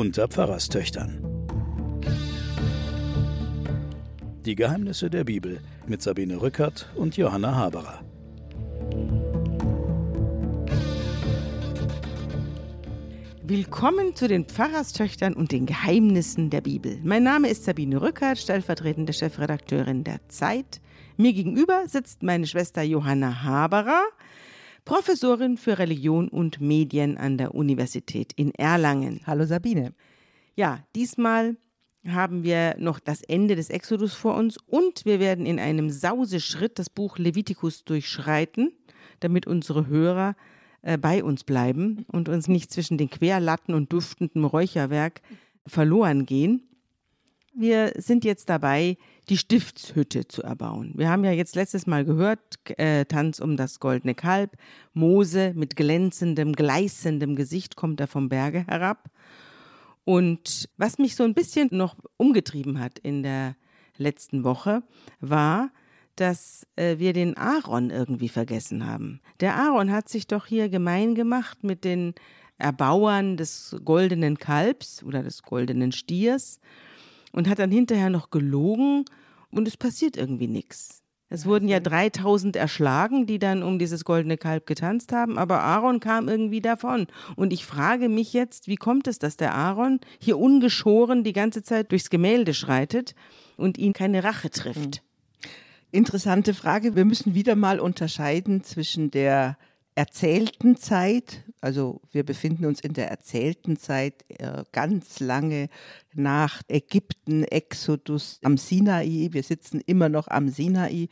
unter Pfarrerstöchtern. Die Geheimnisse der Bibel mit Sabine Rückert und Johanna Haberer. Willkommen zu den Pfarrerstöchtern und den Geheimnissen der Bibel. Mein Name ist Sabine Rückert, stellvertretende Chefredakteurin der Zeit. Mir gegenüber sitzt meine Schwester Johanna Haberer, Professorin für Religion und Medien an der Universität in Erlangen. Hallo Sabine. Ja, diesmal haben wir noch das Ende des Exodus vor uns und wir werden in einem Sauseschritt das Buch Levitikus durchschreiten, damit unsere Hörer äh, bei uns bleiben und uns nicht zwischen den Querlatten und duftendem Räucherwerk verloren gehen. Wir sind jetzt dabei, die Stiftshütte zu erbauen. Wir haben ja jetzt letztes Mal gehört, äh, Tanz um das goldene Kalb. Mose mit glänzendem, gleißendem Gesicht kommt er vom Berge herab. Und was mich so ein bisschen noch umgetrieben hat in der letzten Woche, war, dass äh, wir den Aaron irgendwie vergessen haben. Der Aaron hat sich doch hier gemein gemacht mit den Erbauern des goldenen Kalbs oder des goldenen Stiers und hat dann hinterher noch gelogen und es passiert irgendwie nichts. Es wurden ja 3000 erschlagen, die dann um dieses goldene Kalb getanzt haben, aber Aaron kam irgendwie davon. Und ich frage mich jetzt, wie kommt es, dass der Aaron hier ungeschoren die ganze Zeit durchs Gemälde schreitet und ihn keine Rache trifft? Hm. Interessante Frage. Wir müssen wieder mal unterscheiden zwischen der erzählten Zeit, also wir befinden uns in der erzählten Zeit äh, ganz lange nach Ägypten, Exodus am Sinai. Wir sitzen immer noch am Sinai,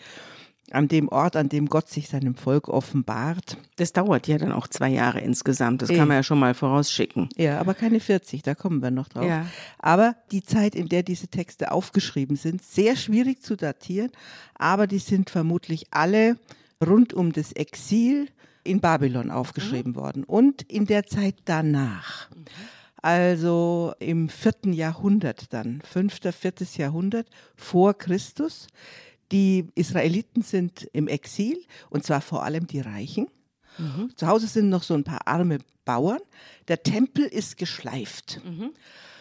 an dem Ort, an dem Gott sich seinem Volk offenbart. Das dauert ja dann auch zwei Jahre insgesamt. Das kann man ja schon mal vorausschicken. Ja, aber keine 40, da kommen wir noch drauf. Ja. Aber die Zeit, in der diese Texte aufgeschrieben sind, sehr schwierig zu datieren, aber die sind vermutlich alle rund um das Exil in Babylon aufgeschrieben mhm. worden und in der Zeit danach. Mhm. Also im vierten Jahrhundert dann, fünfter, viertes Jahrhundert vor Christus. Die Israeliten sind im Exil und zwar vor allem die Reichen. Mhm. Zu Hause sind noch so ein paar arme Bauern. Der Tempel ist geschleift. Mhm.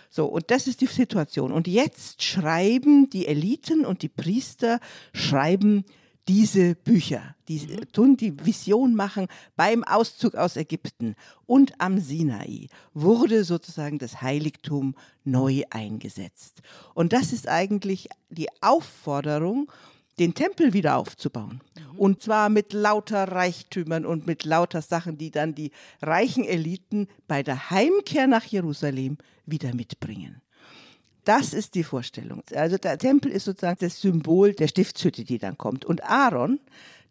So, und das ist die Situation. Und jetzt schreiben die Eliten und die Priester, schreiben diese Bücher, die mhm. tun die Vision machen beim Auszug aus Ägypten und am Sinai wurde sozusagen das Heiligtum neu eingesetzt. Und das ist eigentlich die Aufforderung, den Tempel wieder aufzubauen. Mhm. Und zwar mit lauter Reichtümern und mit lauter Sachen, die dann die reichen Eliten bei der Heimkehr nach Jerusalem wieder mitbringen. Das ist die Vorstellung. Also der Tempel ist sozusagen das Symbol der Stiftshütte, die dann kommt. Und Aaron,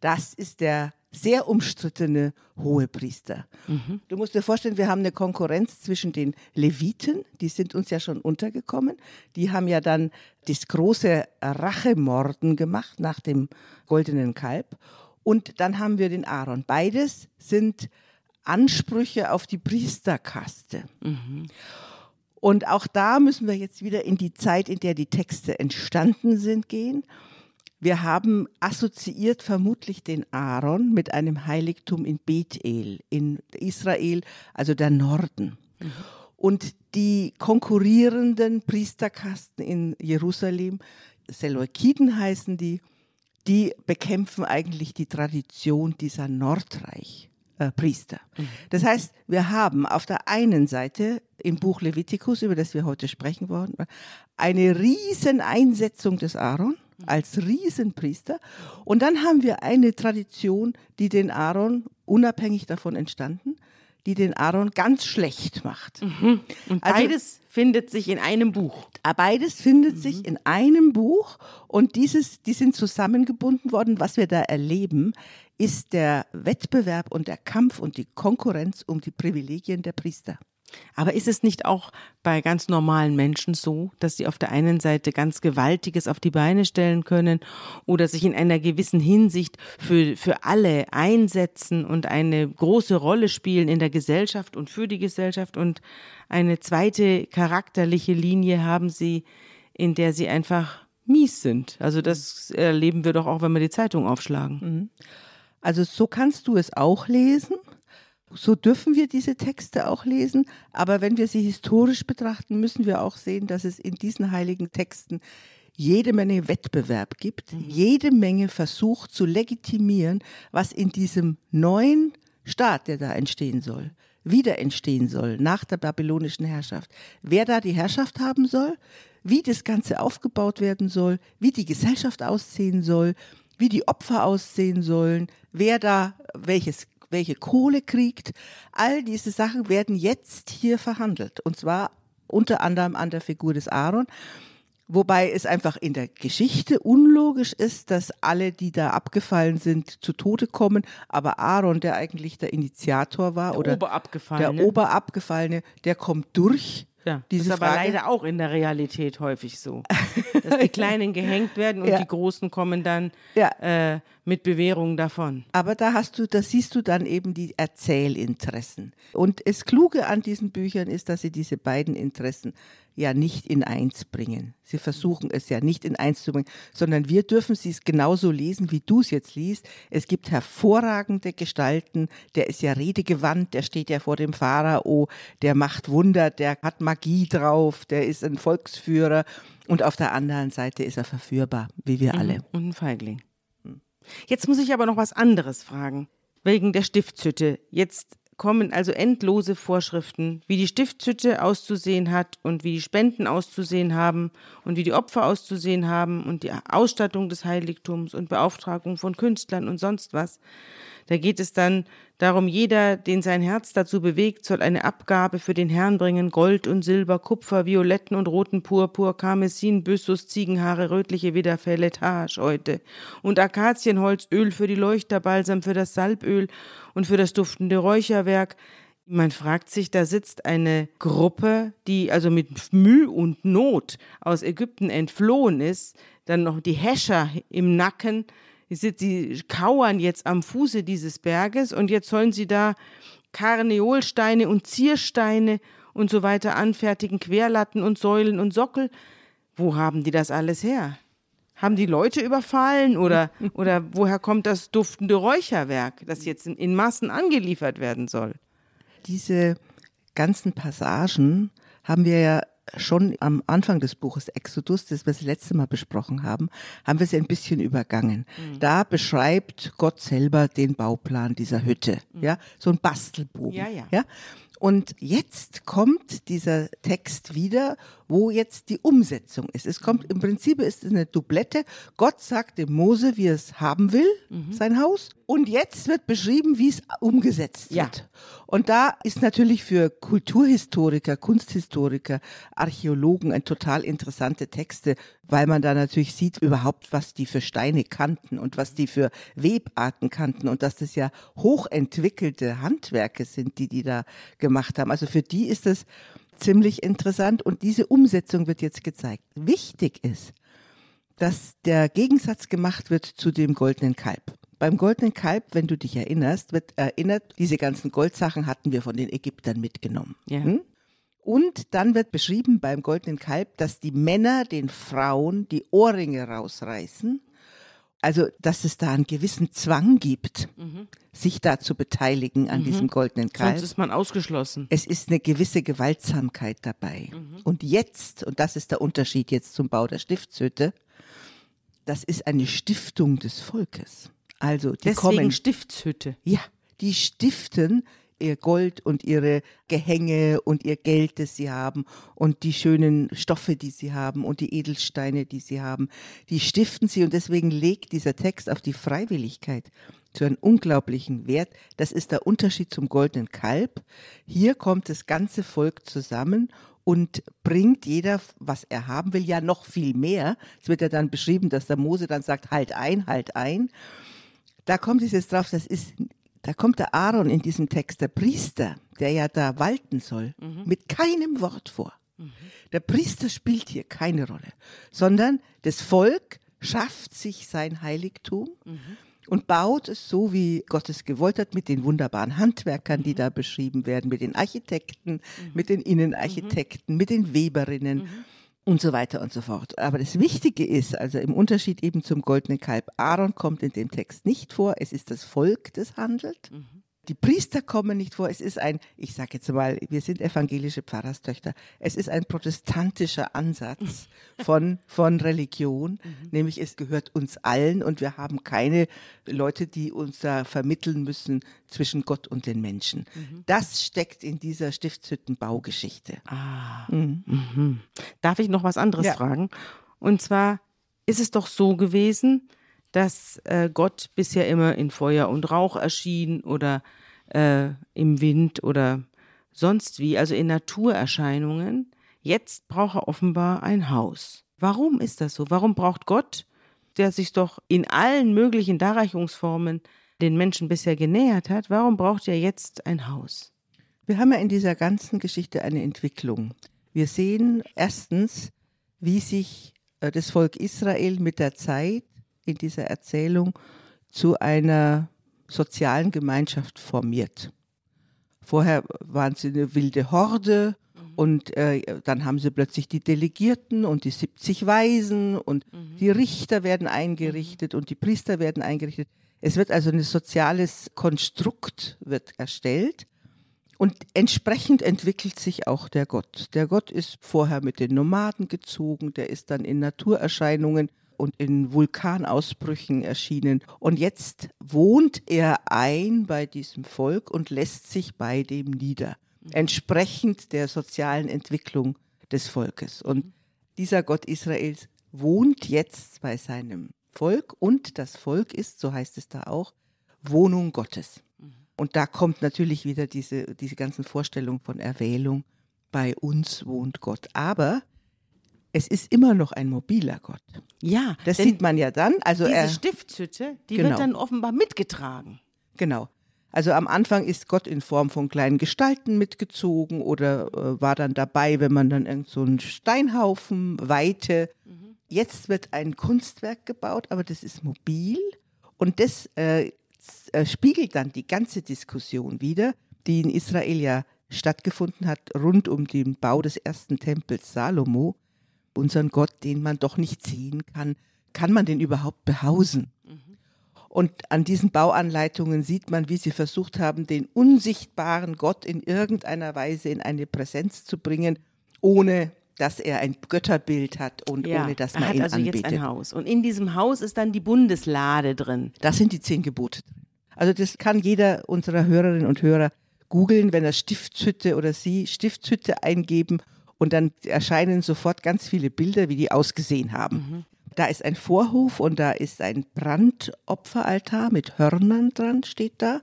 das ist der sehr umstrittene Hohepriester. Mhm. Du musst dir vorstellen, wir haben eine Konkurrenz zwischen den Leviten, die sind uns ja schon untergekommen. Die haben ja dann das große Rachemorden gemacht nach dem goldenen Kalb. Und dann haben wir den Aaron. Beides sind Ansprüche auf die Priesterkaste. Mhm. Und auch da müssen wir jetzt wieder in die Zeit, in der die Texte entstanden sind, gehen. Wir haben assoziiert vermutlich den Aaron mit einem Heiligtum in Bethel, in Israel, also der Norden. Und die konkurrierenden Priesterkasten in Jerusalem, Seleukiden heißen die, die bekämpfen eigentlich die Tradition dieser Nordreich. Äh, Priester. Mhm. Das heißt, wir haben auf der einen Seite im Buch Levitikus, über das wir heute sprechen wollen, eine riesen Einsetzung des Aaron als Riesenpriester. Und dann haben wir eine Tradition, die den Aaron, unabhängig davon entstanden, die den Aaron ganz schlecht macht. Mhm. Und also, beides findet sich in einem Buch. Beides findet mhm. sich in einem Buch und dieses, die sind zusammengebunden worden. Was wir da erleben, ist der Wettbewerb und der Kampf und die Konkurrenz um die Privilegien der Priester. Aber ist es nicht auch bei ganz normalen Menschen so, dass sie auf der einen Seite ganz Gewaltiges auf die Beine stellen können oder sich in einer gewissen Hinsicht für, für alle einsetzen und eine große Rolle spielen in der Gesellschaft und für die Gesellschaft und eine zweite charakterliche Linie haben sie, in der sie einfach mies sind. Also das erleben wir doch auch, wenn wir die Zeitung aufschlagen. Mhm. Also so kannst du es auch lesen. So dürfen wir diese Texte auch lesen, aber wenn wir sie historisch betrachten, müssen wir auch sehen, dass es in diesen heiligen Texten jede Menge Wettbewerb gibt, mhm. jede Menge Versuch zu legitimieren, was in diesem neuen Staat, der da entstehen soll, wieder entstehen soll, nach der babylonischen Herrschaft, wer da die Herrschaft haben soll, wie das Ganze aufgebaut werden soll, wie die Gesellschaft aussehen soll, wie die Opfer aussehen sollen, wer da welches, welche Kohle kriegt. All diese Sachen werden jetzt hier verhandelt. Und zwar unter anderem an der Figur des Aaron. Wobei es einfach in der Geschichte unlogisch ist, dass alle, die da abgefallen sind, zu Tode kommen. Aber Aaron, der eigentlich der Initiator war, der oder Oberabgefallene. der Oberabgefallene, der kommt durch ja, Diese das ist aber Frage. leider auch in der Realität häufig so. dass die Kleinen gehängt werden und ja. die Großen kommen dann ja. äh, mit Bewährung davon. Aber da hast du, da siehst du dann eben die Erzählinteressen. Und das Kluge an diesen Büchern ist, dass sie diese beiden Interessen ja nicht in eins bringen. Sie versuchen es ja nicht in eins zu bringen, sondern wir dürfen sie es genauso lesen, wie du es jetzt liest. Es gibt hervorragende Gestalten, der ist ja redegewandt, der steht ja vor dem Pharao, der macht Wunder, der hat Magie drauf, der ist ein Volksführer und auf der anderen Seite ist er verführbar, wie wir mhm. alle. Und ein Feigling. Jetzt muss ich aber noch was anderes fragen. Wegen der Stiftshütte. Jetzt kommen also endlose Vorschriften, wie die Stiftshütte auszusehen hat und wie die Spenden auszusehen haben und wie die Opfer auszusehen haben und die Ausstattung des Heiligtums und Beauftragung von Künstlern und sonst was. Da geht es dann darum, jeder, den sein Herz dazu bewegt, soll eine Abgabe für den Herrn bringen, Gold und Silber, Kupfer, Violetten und roten Purpur, Karmesin, Byssus, Ziegenhaare, rötliche Widderfelle, Taarscheute und Akazienholz, Öl für die Leuchter, Balsam für das Salböl und für das duftende Räucherwerk. Man fragt sich, da sitzt eine Gruppe, die also mit Mühe und Not aus Ägypten entflohen ist, dann noch die Häscher im Nacken, Sie kauern jetzt am Fuße dieses Berges und jetzt sollen sie da Karneolsteine und Ziersteine und so weiter anfertigen, Querlatten und Säulen und Sockel. Wo haben die das alles her? Haben die Leute überfallen oder, oder woher kommt das duftende Räucherwerk, das jetzt in, in Massen angeliefert werden soll? Diese ganzen Passagen haben wir ja schon am Anfang des Buches Exodus, das wir das letzte Mal besprochen haben, haben wir sie ein bisschen übergangen. Mhm. Da beschreibt Gott selber den Bauplan dieser Hütte, mhm. ja, so ein Bastelbogen, ja, ja. ja. Und jetzt kommt dieser Text wieder, wo jetzt die Umsetzung ist. Es kommt im Prinzip ist es eine Doublette. Gott sagt dem Mose, wie er es haben will, mhm. sein Haus. Und jetzt wird beschrieben, wie es umgesetzt ja. wird. Und da ist natürlich für Kulturhistoriker, Kunsthistoriker, Archäologen ein total interessante Texte, weil man da natürlich sieht überhaupt, was die für Steine kannten und was die für Webarten kannten und dass das ja hochentwickelte Handwerke sind, die die da gemacht haben. Also für die ist das ziemlich interessant und diese Umsetzung wird jetzt gezeigt. Wichtig ist, dass der Gegensatz gemacht wird zu dem goldenen Kalb. Beim goldenen Kalb, wenn du dich erinnerst, wird erinnert, diese ganzen Goldsachen hatten wir von den Ägyptern mitgenommen. Ja. Hm? Und dann wird beschrieben beim goldenen Kalb, dass die Männer den Frauen die Ohrringe rausreißen also, dass es da einen gewissen Zwang gibt, mhm. sich da zu beteiligen an mhm. diesem goldenen Kalb. Sonst ist man ausgeschlossen. Es ist eine gewisse Gewaltsamkeit dabei. Mhm. Und jetzt, und das ist der Unterschied jetzt zum Bau der Stiftshütte, das ist eine Stiftung des Volkes. Also die Deswegen kommen, Stiftshütte. Ja, die stiften ihr Gold und ihre Gehänge und ihr Geld, das sie haben und die schönen Stoffe, die sie haben und die Edelsteine, die sie haben, die stiften sie und deswegen legt dieser Text auf die Freiwilligkeit zu einem unglaublichen Wert. Das ist der Unterschied zum goldenen Kalb. Hier kommt das ganze Volk zusammen und bringt jeder, was er haben will, ja noch viel mehr. Es wird ja dann beschrieben, dass der Mose dann sagt, halt ein, halt ein. Da kommt es jetzt drauf, das ist da kommt der Aaron in diesem Text, der Priester, der ja da walten soll, mhm. mit keinem Wort vor. Mhm. Der Priester spielt hier keine Rolle, sondern das Volk schafft sich sein Heiligtum mhm. und baut es so, wie Gott es gewollt hat, mit den wunderbaren Handwerkern, die mhm. da beschrieben werden, mit den Architekten, mhm. mit den Innenarchitekten, mit den Weberinnen mhm und so weiter und so fort. Aber das Wichtige ist, also im Unterschied eben zum goldenen Kalb, Aaron kommt in dem Text nicht vor, es ist das Volk, das handelt. Mhm. Die Priester kommen nicht vor. Es ist ein, ich sage jetzt mal, wir sind evangelische Pfarrerstöchter. Es ist ein protestantischer Ansatz von, von Religion, mhm. nämlich es gehört uns allen und wir haben keine Leute, die uns da vermitteln müssen zwischen Gott und den Menschen. Mhm. Das steckt in dieser Stiftshüttenbaugeschichte. Ah. Mhm. mhm. Darf ich noch was anderes ja. fragen? Und zwar ist es doch so gewesen, dass äh, Gott bisher immer in Feuer und Rauch erschien oder äh, im Wind oder sonst wie, also in Naturerscheinungen. Jetzt braucht er offenbar ein Haus. Warum ist das so? Warum braucht Gott, der sich doch in allen möglichen Darreichungsformen den Menschen bisher genähert hat, warum braucht er jetzt ein Haus? Wir haben ja in dieser ganzen Geschichte eine Entwicklung. Wir sehen erstens, wie sich äh, das Volk Israel mit der Zeit in dieser Erzählung zu einer sozialen Gemeinschaft formiert. Vorher waren sie eine wilde Horde mhm. und äh, dann haben sie plötzlich die Delegierten und die 70 Weisen und mhm. die Richter werden eingerichtet mhm. und die Priester werden eingerichtet. Es wird also ein soziales Konstrukt wird erstellt und entsprechend entwickelt sich auch der Gott. Der Gott ist vorher mit den Nomaden gezogen, der ist dann in Naturerscheinungen und in Vulkanausbrüchen erschienen. Und jetzt wohnt er ein bei diesem Volk und lässt sich bei dem nieder, entsprechend der sozialen Entwicklung des Volkes. Und dieser Gott Israels wohnt jetzt bei seinem Volk und das Volk ist, so heißt es da auch, Wohnung Gottes. Und da kommt natürlich wieder diese, diese ganzen Vorstellungen von Erwählung. Bei uns wohnt Gott. Aber es ist immer noch ein mobiler Gott. Ja, das sieht man ja dann. Also diese er, Stiftshütte, die genau. wird dann offenbar mitgetragen. Genau. Also am Anfang ist Gott in Form von kleinen Gestalten mitgezogen oder äh, war dann dabei, wenn man dann irgend so einen Steinhaufen weite. Mhm. Jetzt wird ein Kunstwerk gebaut, aber das ist mobil und das äh, äh, spiegelt dann die ganze Diskussion wieder, die in Israel ja stattgefunden hat rund um den Bau des ersten Tempels Salomo. Unseren Gott, den man doch nicht sehen kann, kann man den überhaupt behausen? Mhm. Und an diesen Bauanleitungen sieht man, wie sie versucht haben, den unsichtbaren Gott in irgendeiner Weise in eine Präsenz zu bringen, ohne dass er ein Götterbild hat und ja, ohne dass man er hat ihn also anbetet. jetzt ein Haus. Und in diesem Haus ist dann die Bundeslade drin. Das sind die zehn Gebote. Also das kann jeder unserer Hörerinnen und Hörer googeln, wenn er Stiftshütte oder sie Stiftshütte eingeben und dann erscheinen sofort ganz viele Bilder, wie die ausgesehen haben. Mhm. Da ist ein Vorhof und da ist ein Brandopferaltar mit Hörnern dran, steht da.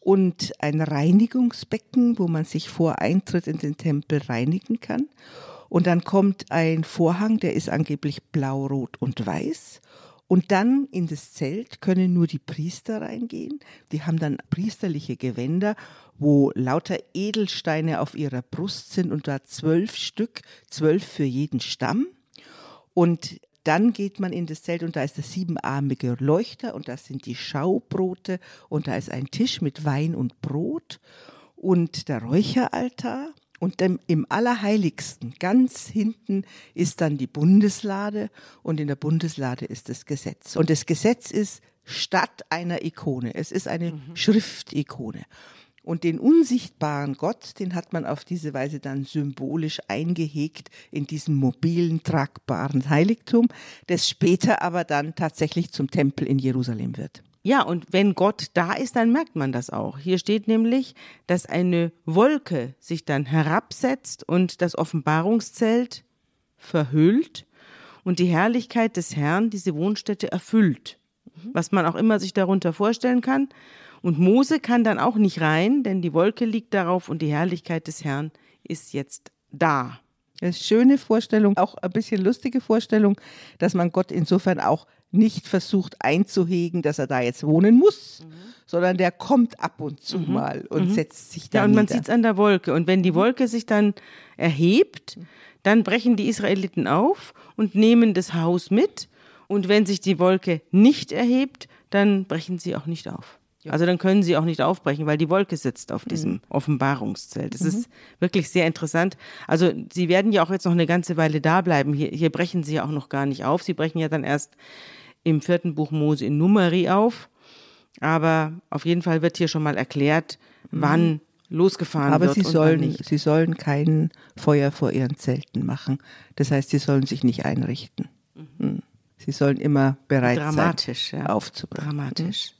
Und ein Reinigungsbecken, wo man sich vor Eintritt in den Tempel reinigen kann. Und dann kommt ein Vorhang, der ist angeblich blau, rot und weiß. Und dann in das Zelt können nur die Priester reingehen. Die haben dann priesterliche Gewänder, wo lauter Edelsteine auf ihrer Brust sind und da zwölf Stück, zwölf für jeden Stamm. Und dann geht man in das Zelt und da ist der siebenarmige Leuchter und das sind die Schaubrote und da ist ein Tisch mit Wein und Brot und der Räucheraltar und im Allerheiligsten, ganz hinten, ist dann die Bundeslade und in der Bundeslade ist das Gesetz. Und das Gesetz ist statt einer Ikone. Es ist eine mhm. Schriftikone. Und den unsichtbaren Gott, den hat man auf diese Weise dann symbolisch eingehegt in diesem mobilen, tragbaren Heiligtum, das später aber dann tatsächlich zum Tempel in Jerusalem wird. Ja, und wenn Gott da ist, dann merkt man das auch. Hier steht nämlich, dass eine Wolke sich dann herabsetzt und das Offenbarungszelt verhüllt und die Herrlichkeit des Herrn diese Wohnstätte erfüllt. Was man auch immer sich darunter vorstellen kann. Und Mose kann dann auch nicht rein, denn die Wolke liegt darauf und die Herrlichkeit des Herrn ist jetzt da. Eine schöne Vorstellung, auch ein bisschen lustige Vorstellung, dass man Gott insofern auch nicht versucht einzuhegen, dass er da jetzt wohnen muss, mhm. sondern der kommt ab und zu mhm. mal und mhm. setzt sich da. Ja, und man sieht es an der Wolke. Und wenn die Wolke sich dann erhebt, dann brechen die Israeliten auf und nehmen das Haus mit. Und wenn sich die Wolke nicht erhebt, dann brechen sie auch nicht auf. Also dann können sie auch nicht aufbrechen, weil die Wolke sitzt auf diesem mhm. Offenbarungszelt. Das mhm. ist wirklich sehr interessant. Also sie werden ja auch jetzt noch eine ganze Weile da bleiben. Hier, hier brechen sie ja auch noch gar nicht auf. Sie brechen ja dann erst im vierten Buch Mose in Numeri auf. Aber auf jeden Fall wird hier schon mal erklärt, mhm. wann losgefahren Aber wird. Aber sie sollen, sie sollen kein Feuer vor ihren Zelten machen. Das heißt, sie sollen sich nicht einrichten. Mhm. Hm. Sie sollen immer bereit Dramatisch, sein, ja. aufzubrechen. Dramatisch.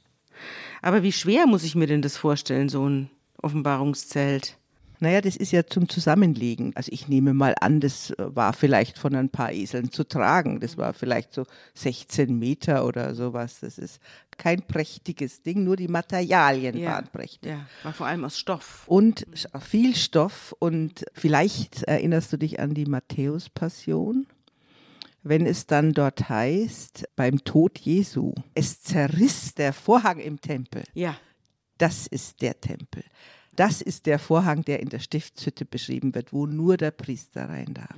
Aber wie schwer muss ich mir denn das vorstellen, so ein Offenbarungszelt? Naja, das ist ja zum Zusammenlegen. Also ich nehme mal an, das war vielleicht von ein paar Eseln zu tragen. Das war vielleicht so 16 Meter oder sowas. Das ist kein prächtiges Ding, nur die Materialien ja, waren prächtig. Ja, war vor allem aus Stoff. Und viel Stoff. Und vielleicht erinnerst du dich an die Matthäus-Passion wenn es dann dort heißt, beim Tod Jesu, es zerriss der Vorhang im Tempel. Ja. Das ist der Tempel. Das ist der Vorhang, der in der Stiftshütte beschrieben wird, wo nur der Priester rein darf.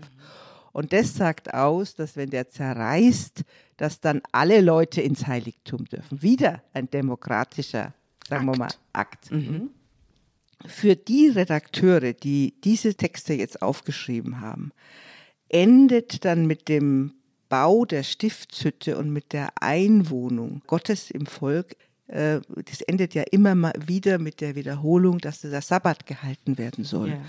Und das sagt aus, dass wenn der zerreißt, dass dann alle Leute ins Heiligtum dürfen. Wieder ein demokratischer, sagen Akt. wir mal, Akt. Mhm. Für die Redakteure, die diese Texte jetzt aufgeschrieben haben, endet dann mit dem Bau der Stiftshütte und mit der Einwohnung Gottes im Volk äh, das endet ja immer mal wieder mit der Wiederholung, dass der Sabbat gehalten werden soll. Ja.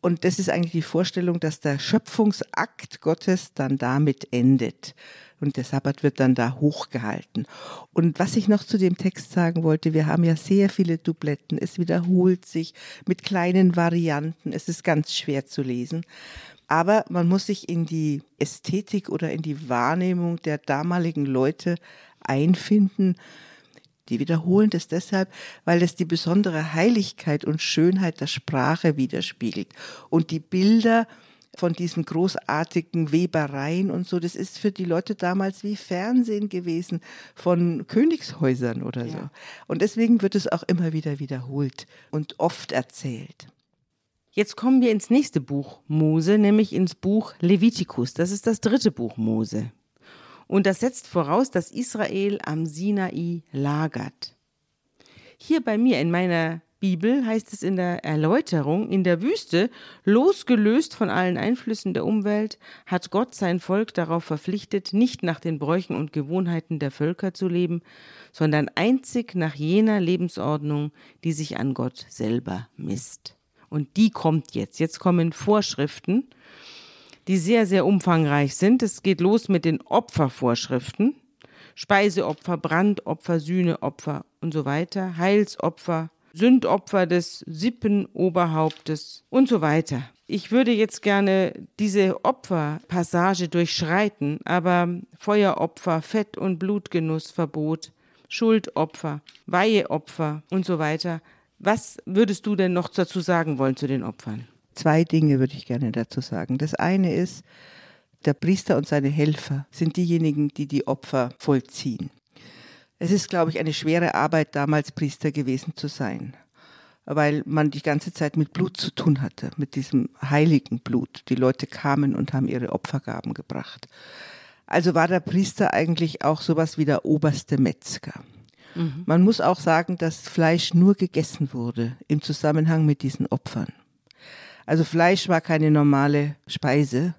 Und das ist eigentlich die Vorstellung, dass der Schöpfungsakt Gottes dann damit endet. Und der Sabbat wird dann da hochgehalten. Und was ich noch zu dem Text sagen wollte, wir haben ja sehr viele Dubletten. Es wiederholt sich mit kleinen Varianten. Es ist ganz schwer zu lesen. Aber man muss sich in die Ästhetik oder in die Wahrnehmung der damaligen Leute einfinden. Die wiederholen das deshalb, weil es die besondere Heiligkeit und Schönheit der Sprache widerspiegelt. Und die Bilder von diesen großartigen Webereien und so, das ist für die Leute damals wie Fernsehen gewesen von Königshäusern oder ja. so. Und deswegen wird es auch immer wieder wiederholt und oft erzählt. Jetzt kommen wir ins nächste Buch Mose, nämlich ins Buch Levitikus. Das ist das dritte Buch Mose. Und das setzt voraus, dass Israel am Sinai lagert. Hier bei mir in meiner Bibel heißt es in der Erläuterung, in der Wüste, losgelöst von allen Einflüssen der Umwelt, hat Gott sein Volk darauf verpflichtet, nicht nach den Bräuchen und Gewohnheiten der Völker zu leben, sondern einzig nach jener Lebensordnung, die sich an Gott selber misst. Und die kommt jetzt. Jetzt kommen Vorschriften, die sehr, sehr umfangreich sind. Es geht los mit den Opfervorschriften. Speiseopfer, Brandopfer, Sühneopfer und so weiter, Heilsopfer, Sündopfer des Sippenoberhauptes und so weiter. Ich würde jetzt gerne diese Opferpassage durchschreiten, aber Feueropfer, Fett- und Blutgenussverbot, Schuldopfer, Weiheopfer und so weiter. Was würdest du denn noch dazu sagen wollen zu den Opfern? Zwei Dinge würde ich gerne dazu sagen. Das eine ist, der Priester und seine Helfer sind diejenigen, die die Opfer vollziehen. Es ist, glaube ich, eine schwere Arbeit, damals Priester gewesen zu sein, weil man die ganze Zeit mit Blut zu tun hatte, mit diesem heiligen Blut. Die Leute kamen und haben ihre Opfergaben gebracht. Also war der Priester eigentlich auch sowas wie der oberste Metzger. Mhm. Man muss auch sagen, dass Fleisch nur gegessen wurde im Zusammenhang mit diesen Opfern. Also Fleisch war keine normale Speise,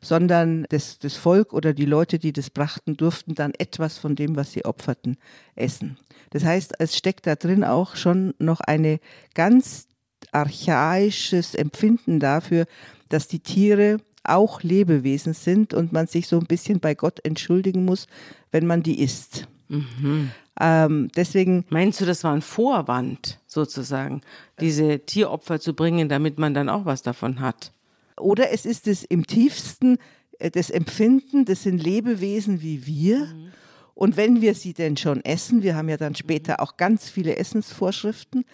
sondern das, das Volk oder die Leute, die das brachten, durften dann etwas von dem, was sie opferten, essen. Das heißt, es steckt da drin auch schon noch eine ganz archaisches Empfinden dafür, dass die Tiere auch Lebewesen sind und man sich so ein bisschen bei Gott entschuldigen muss, wenn man die isst. Mhm. Ähm, deswegen. Meinst du, das war ein Vorwand sozusagen, diese Tieropfer zu bringen, damit man dann auch was davon hat? Oder es ist es im tiefsten äh, das Empfinden, das sind Lebewesen wie wir. Mhm. Und wenn wir sie denn schon essen, wir haben ja dann später auch ganz viele Essensvorschriften,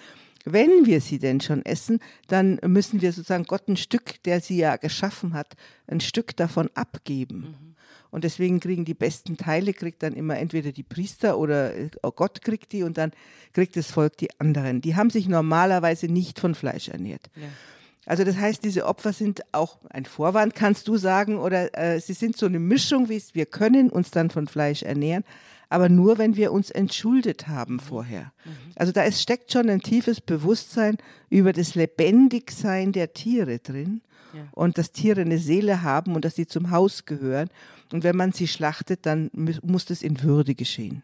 wenn wir sie denn schon essen, dann müssen wir sozusagen Gott ein Stück, der sie ja geschaffen hat, ein Stück davon abgeben. Mhm. Und deswegen kriegen die besten Teile, kriegt dann immer entweder die Priester oder äh, Gott kriegt die und dann kriegt das Volk die anderen. Die haben sich normalerweise nicht von Fleisch ernährt. Ja. Also das heißt, diese Opfer sind auch ein Vorwand, kannst du sagen, oder äh, sie sind so eine Mischung, wie es wir können uns dann von Fleisch ernähren, aber nur, wenn wir uns entschuldet haben vorher. Mhm. Also da ist, steckt schon ein tiefes Bewusstsein über das Lebendigsein der Tiere drin ja. und dass Tiere eine Seele haben und dass sie zum Haus gehören. Und wenn man sie schlachtet, dann muss das in Würde geschehen.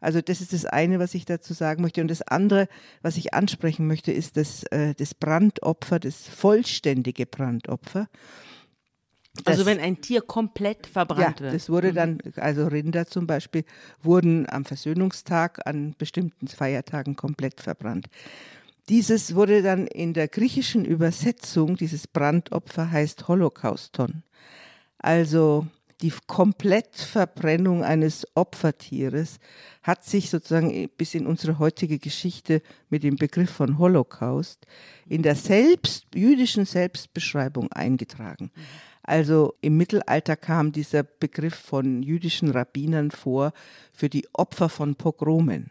Also das ist das eine, was ich dazu sagen möchte. Und das andere, was ich ansprechen möchte, ist das, äh, das Brandopfer, das vollständige Brandopfer. Das, also wenn ein Tier komplett verbrannt ja, wird. Das wurde mhm. dann, also Rinder zum Beispiel, wurden am Versöhnungstag an bestimmten Feiertagen komplett verbrannt. Dieses wurde dann in der griechischen Übersetzung, dieses Brandopfer heißt Holocauston. Also die Komplettverbrennung eines Opfertieres hat sich sozusagen bis in unsere heutige Geschichte mit dem Begriff von Holocaust in der selbst, jüdischen Selbstbeschreibung eingetragen. Also im Mittelalter kam dieser Begriff von jüdischen Rabbinern vor für die Opfer von Pogromen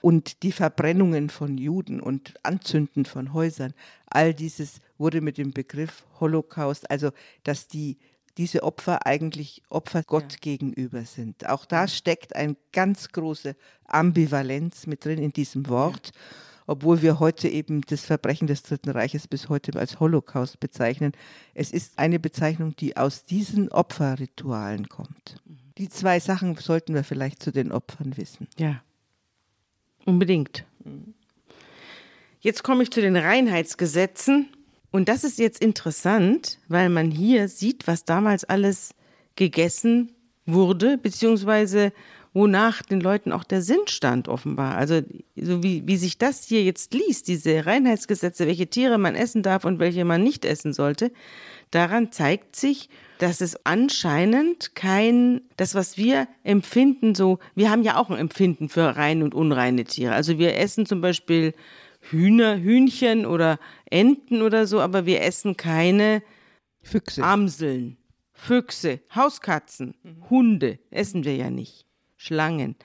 und die Verbrennungen von Juden und Anzünden von Häusern. All dieses wurde mit dem Begriff Holocaust, also dass die diese Opfer eigentlich Opfer Gott ja. gegenüber sind. Auch da steckt eine ganz große Ambivalenz mit drin in diesem Wort. Ja obwohl wir heute eben das Verbrechen des Dritten Reiches bis heute als Holocaust bezeichnen. Es ist eine Bezeichnung, die aus diesen Opferritualen kommt. Die zwei Sachen sollten wir vielleicht zu den Opfern wissen. Ja, unbedingt. Jetzt komme ich zu den Reinheitsgesetzen. Und das ist jetzt interessant, weil man hier sieht, was damals alles gegessen wurde, beziehungsweise wonach den Leuten auch der Sinn stand, offenbar. Also, so wie, wie sich das hier jetzt liest, diese Reinheitsgesetze, welche Tiere man essen darf und welche man nicht essen sollte, daran zeigt sich, dass es anscheinend kein, das, was wir empfinden, so, wir haben ja auch ein Empfinden für reine und unreine Tiere. Also wir essen zum Beispiel Hühner, Hühnchen oder Enten oder so, aber wir essen keine Füchse. Amseln, Füchse, Hauskatzen, mhm. Hunde essen wir ja nicht. Schlangen.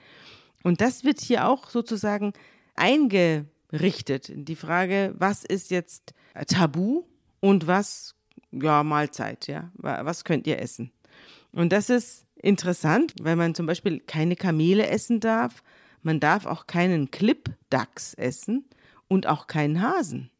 Und das wird hier auch sozusagen eingerichtet in die Frage, was ist jetzt Tabu und was, ja, Mahlzeit, ja, was könnt ihr essen? Und das ist interessant, weil man zum Beispiel keine Kamele essen darf, man darf auch keinen Klippdachs essen und auch keinen Hasen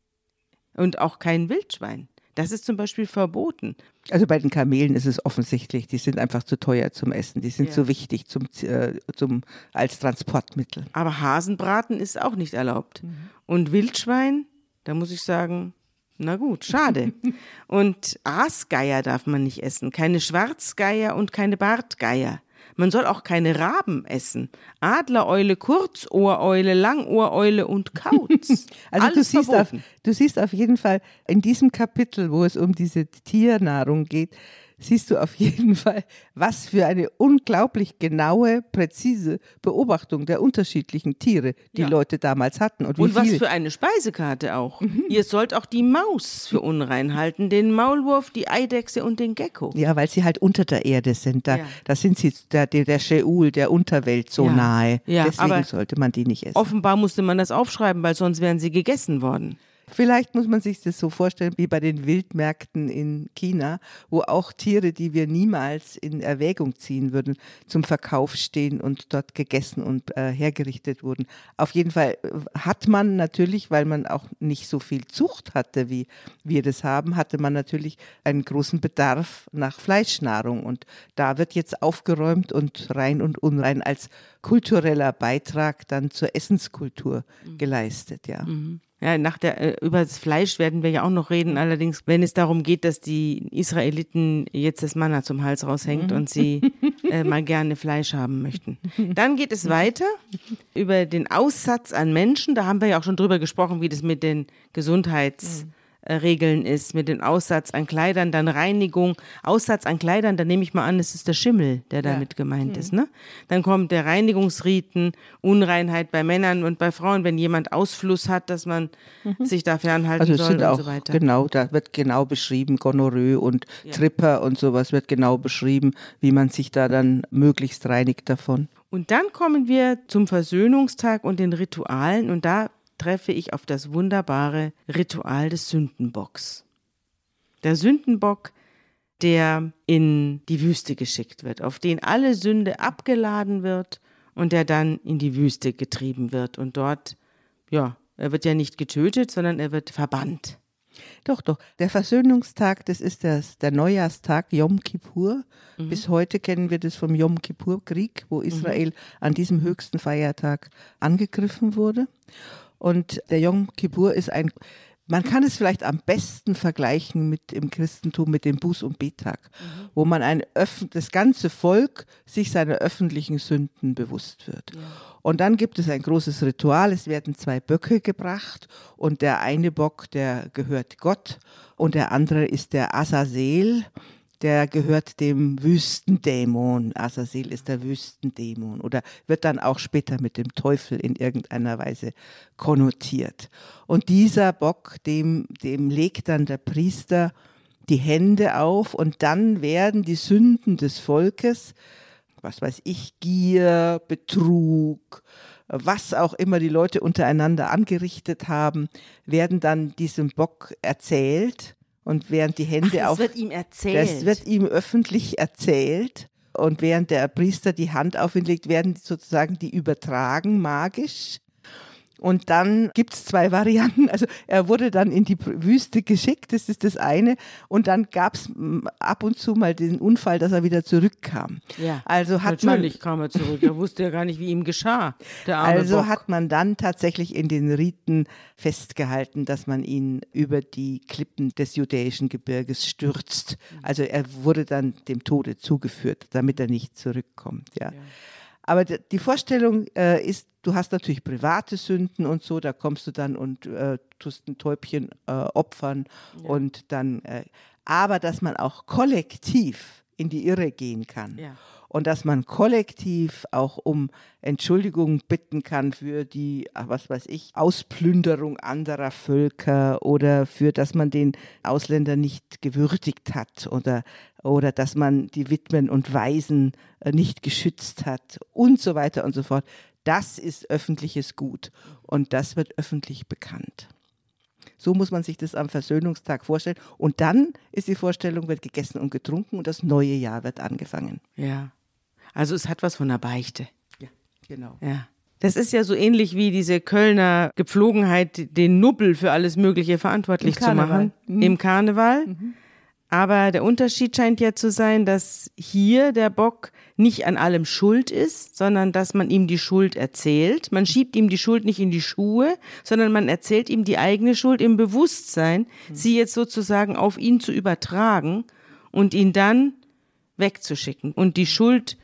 und auch kein Wildschwein. Das ist zum Beispiel verboten. Also bei den Kamelen ist es offensichtlich, die sind einfach zu teuer zum Essen, die sind ja. zu wichtig zum, äh, zum, als Transportmittel. Aber Hasenbraten ist auch nicht erlaubt. Mhm. Und Wildschwein, da muss ich sagen, na gut, schade. und Aasgeier darf man nicht essen, keine Schwarzgeier und keine Bartgeier. Man soll auch keine Raben essen. Adlereule, Kurzohreule, Langohreule und Kauz. also Alles du siehst, auf, du siehst auf jeden Fall in diesem Kapitel, wo es um diese Tiernahrung geht, siehst du auf jeden Fall, was für eine unglaublich genaue, präzise Beobachtung der unterschiedlichen Tiere die ja. Leute damals hatten. Und, und was für eine Speisekarte auch. Mhm. Ihr sollt auch die Maus für unrein halten, den Maulwurf, die Eidechse und den Gecko. Ja, weil sie halt unter der Erde sind. Da, ja. da sind sie der, der Sheol, der Unterwelt so ja. nahe. Deswegen sollte man die nicht essen. Offenbar musste man das aufschreiben, weil sonst wären sie gegessen worden. Vielleicht muss man sich das so vorstellen wie bei den Wildmärkten in China, wo auch Tiere, die wir niemals in Erwägung ziehen würden, zum Verkauf stehen und dort gegessen und äh, hergerichtet wurden. Auf jeden Fall äh, hat man natürlich, weil man auch nicht so viel Zucht hatte, wie wir das haben, hatte man natürlich einen großen Bedarf nach Fleischnahrung. Und da wird jetzt aufgeräumt und rein und unrein als kultureller Beitrag dann zur Essenskultur mhm. geleistet, ja. Mhm. Ja, nach der, äh, über das Fleisch werden wir ja auch noch reden. Allerdings, wenn es darum geht, dass die Israeliten jetzt das Manna zum Hals raushängt mhm. und sie äh, mal gerne Fleisch haben möchten. Dann geht es weiter über den Aussatz an Menschen. Da haben wir ja auch schon drüber gesprochen, wie das mit den Gesundheits- mhm. Regeln ist mit dem Aussatz an Kleidern, dann Reinigung. Aussatz an Kleidern, da nehme ich mal an, es ist der Schimmel, der ja. damit gemeint mhm. ist. Ne? Dann kommt der Reinigungsriten, Unreinheit bei Männern und bei Frauen, wenn jemand Ausfluss hat, dass man mhm. sich da fernhalten also soll und auch, so weiter. Genau, da wird genau beschrieben, Gonorrhoe und ja. Tripper und sowas wird genau beschrieben, wie man sich da dann möglichst reinigt davon. Und dann kommen wir zum Versöhnungstag und den Ritualen und da treffe ich auf das wunderbare Ritual des Sündenbocks. Der Sündenbock, der in die Wüste geschickt wird, auf den alle Sünde abgeladen wird und der dann in die Wüste getrieben wird und dort, ja, er wird ja nicht getötet, sondern er wird verbannt. Doch, doch. Der Versöhnungstag, das ist das, der Neujahrstag Yom Kippur. Mhm. Bis heute kennen wir das vom Yom Kippur-Krieg, wo mhm. Israel mhm. an diesem höchsten Feiertag angegriffen wurde. Und der Yom Kippur ist ein man kann es vielleicht am besten vergleichen mit im Christentum mit dem Buß- und Bettag, mhm. wo man ein das ganze Volk sich seiner öffentlichen Sünden bewusst wird. Ja. Und dann gibt es ein großes Ritual. Es werden zwei Böcke gebracht und der eine Bock, der gehört Gott und der andere ist der Azazel der gehört dem Wüstendämon. Azazel ist der Wüstendämon oder wird dann auch später mit dem Teufel in irgendeiner Weise konnotiert. Und dieser Bock, dem, dem legt dann der Priester die Hände auf und dann werden die Sünden des Volkes, was weiß ich, Gier, Betrug, was auch immer die Leute untereinander angerichtet haben, werden dann diesem Bock erzählt und während die Hände Ach, das auf. Das wird ihm erzählt. Das wird ihm öffentlich erzählt. Und während der Priester die Hand auf ihn legt, werden sozusagen die übertragen magisch. Und dann gibt es zwei Varianten. Also er wurde dann in die Wüste geschickt, das ist das eine. Und dann gab es ab und zu mal den Unfall, dass er wieder zurückkam. Ja, also hat natürlich man, kam er zurück. Er wusste ja gar nicht, wie ihm geschah. also Bock. hat man dann tatsächlich in den Riten festgehalten, dass man ihn über die Klippen des judäischen Gebirges stürzt. Also er wurde dann dem Tode zugeführt, damit er nicht zurückkommt. ja. ja. Aber die Vorstellung äh, ist, du hast natürlich private Sünden und so, da kommst du dann und äh, tust ein Täubchen äh, opfern ja. und dann, äh, aber dass man auch kollektiv in die Irre gehen kann. Ja und dass man kollektiv auch um Entschuldigung bitten kann für die, was weiß ich, Ausplünderung anderer Völker oder für, dass man den Ausländer nicht gewürdigt hat oder, oder dass man die Witwen und Waisen äh, nicht geschützt hat und so weiter und so fort. Das ist öffentliches Gut und das wird öffentlich bekannt. So muss man sich das am Versöhnungstag vorstellen. Und dann ist die Vorstellung, wird gegessen und getrunken und das neue Jahr wird angefangen. Ja. Also es hat was von der Beichte. Ja, genau. Ja. Das ist ja so ähnlich wie diese Kölner Gepflogenheit, den Nubbel für alles Mögliche verantwortlich zu machen. Mhm. Im Karneval. Mhm. Aber der Unterschied scheint ja zu sein, dass hier der Bock nicht an allem schuld ist, sondern dass man ihm die Schuld erzählt. Man schiebt ihm die Schuld nicht in die Schuhe, sondern man erzählt ihm die eigene Schuld im Bewusstsein, mhm. sie jetzt sozusagen auf ihn zu übertragen und ihn dann wegzuschicken und die Schuld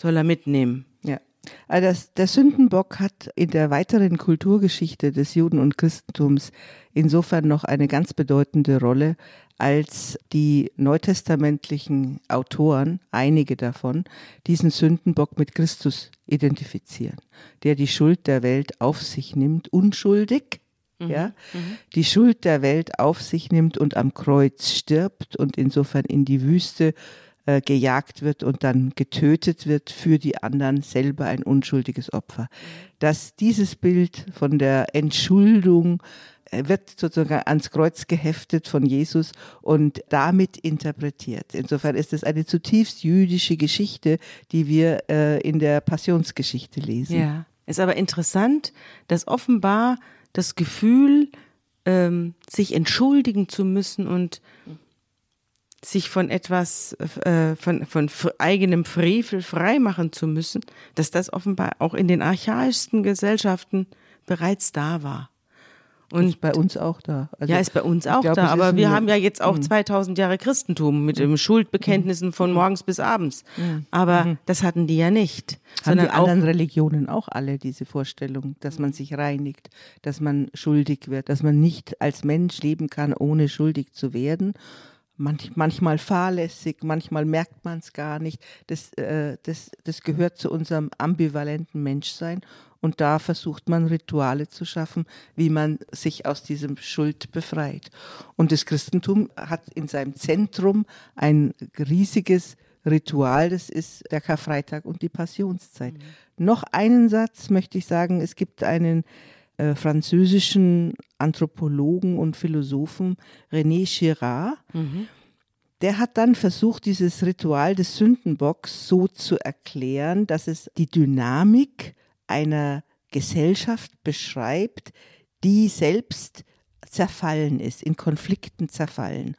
soll er mitnehmen. Ja. Also das, der Sündenbock hat in der weiteren Kulturgeschichte des Juden- und Christentums insofern noch eine ganz bedeutende Rolle, als die neutestamentlichen Autoren, einige davon, diesen Sündenbock mit Christus identifizieren, der die Schuld der Welt auf sich nimmt, unschuldig, mhm. ja, mhm. die Schuld der Welt auf sich nimmt und am Kreuz stirbt und insofern in die Wüste äh, gejagt wird und dann getötet wird für die anderen selber ein unschuldiges Opfer. Dass dieses Bild von der Entschuldung äh, wird sozusagen ans Kreuz geheftet von Jesus und damit interpretiert. Insofern ist es eine zutiefst jüdische Geschichte, die wir äh, in der Passionsgeschichte lesen. Ja, ist aber interessant, dass offenbar das Gefühl, ähm, sich entschuldigen zu müssen und sich von etwas, äh, von, von eigenem Frevel freimachen zu müssen, dass das offenbar auch in den archaischsten Gesellschaften bereits da war. Und ist bei uns auch da. Also ja, ist bei uns auch glaub, da. Aber wir haben ja jetzt auch 2000 mhm. Jahre Christentum mit den Schuldbekenntnissen von mhm. morgens bis abends. Mhm. Aber das hatten die ja nicht. Haben sondern die anderen Religionen auch alle diese Vorstellung, dass man sich reinigt, dass man schuldig wird, dass man nicht als Mensch leben kann, ohne schuldig zu werden manch, manchmal fahrlässig, manchmal merkt man es gar nicht. Das, äh, das, das gehört zu unserem ambivalenten Menschsein. Und da versucht man Rituale zu schaffen, wie man sich aus diesem Schuld befreit. Und das Christentum hat in seinem Zentrum ein riesiges Ritual, das ist der Karfreitag und die Passionszeit. Mhm. Noch einen Satz möchte ich sagen, es gibt einen äh, französischen Anthropologen und Philosophen René Girard. Mhm. Der hat dann versucht, dieses Ritual des Sündenbocks so zu erklären, dass es die Dynamik einer Gesellschaft beschreibt, die selbst zerfallen ist, in Konflikten zerfallen.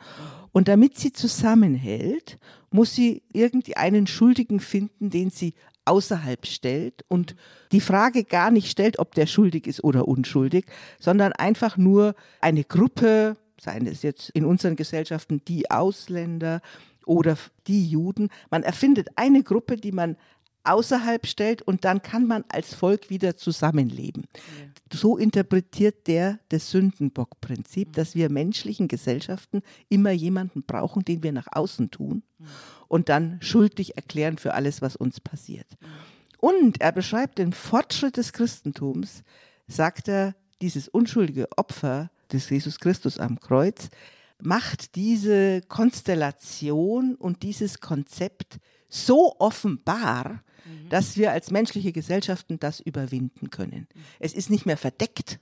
Und damit sie zusammenhält, muss sie irgendwie einen Schuldigen finden, den sie außerhalb stellt und die Frage gar nicht stellt, ob der schuldig ist oder unschuldig, sondern einfach nur eine Gruppe, seien es jetzt in unseren Gesellschaften die Ausländer oder die Juden, man erfindet eine Gruppe, die man außerhalb stellt und dann kann man als Volk wieder zusammenleben. Ja. So interpretiert der das Sündenbock-Prinzip, mhm. dass wir menschlichen Gesellschaften immer jemanden brauchen, den wir nach außen tun mhm. und dann schuldig erklären für alles, was uns passiert. Mhm. Und er beschreibt den Fortschritt des Christentums, sagt er, dieses unschuldige Opfer des Jesus Christus am Kreuz macht diese Konstellation und dieses Konzept so offenbar, Mhm. dass wir als menschliche Gesellschaften das überwinden können. Es ist nicht mehr verdeckt,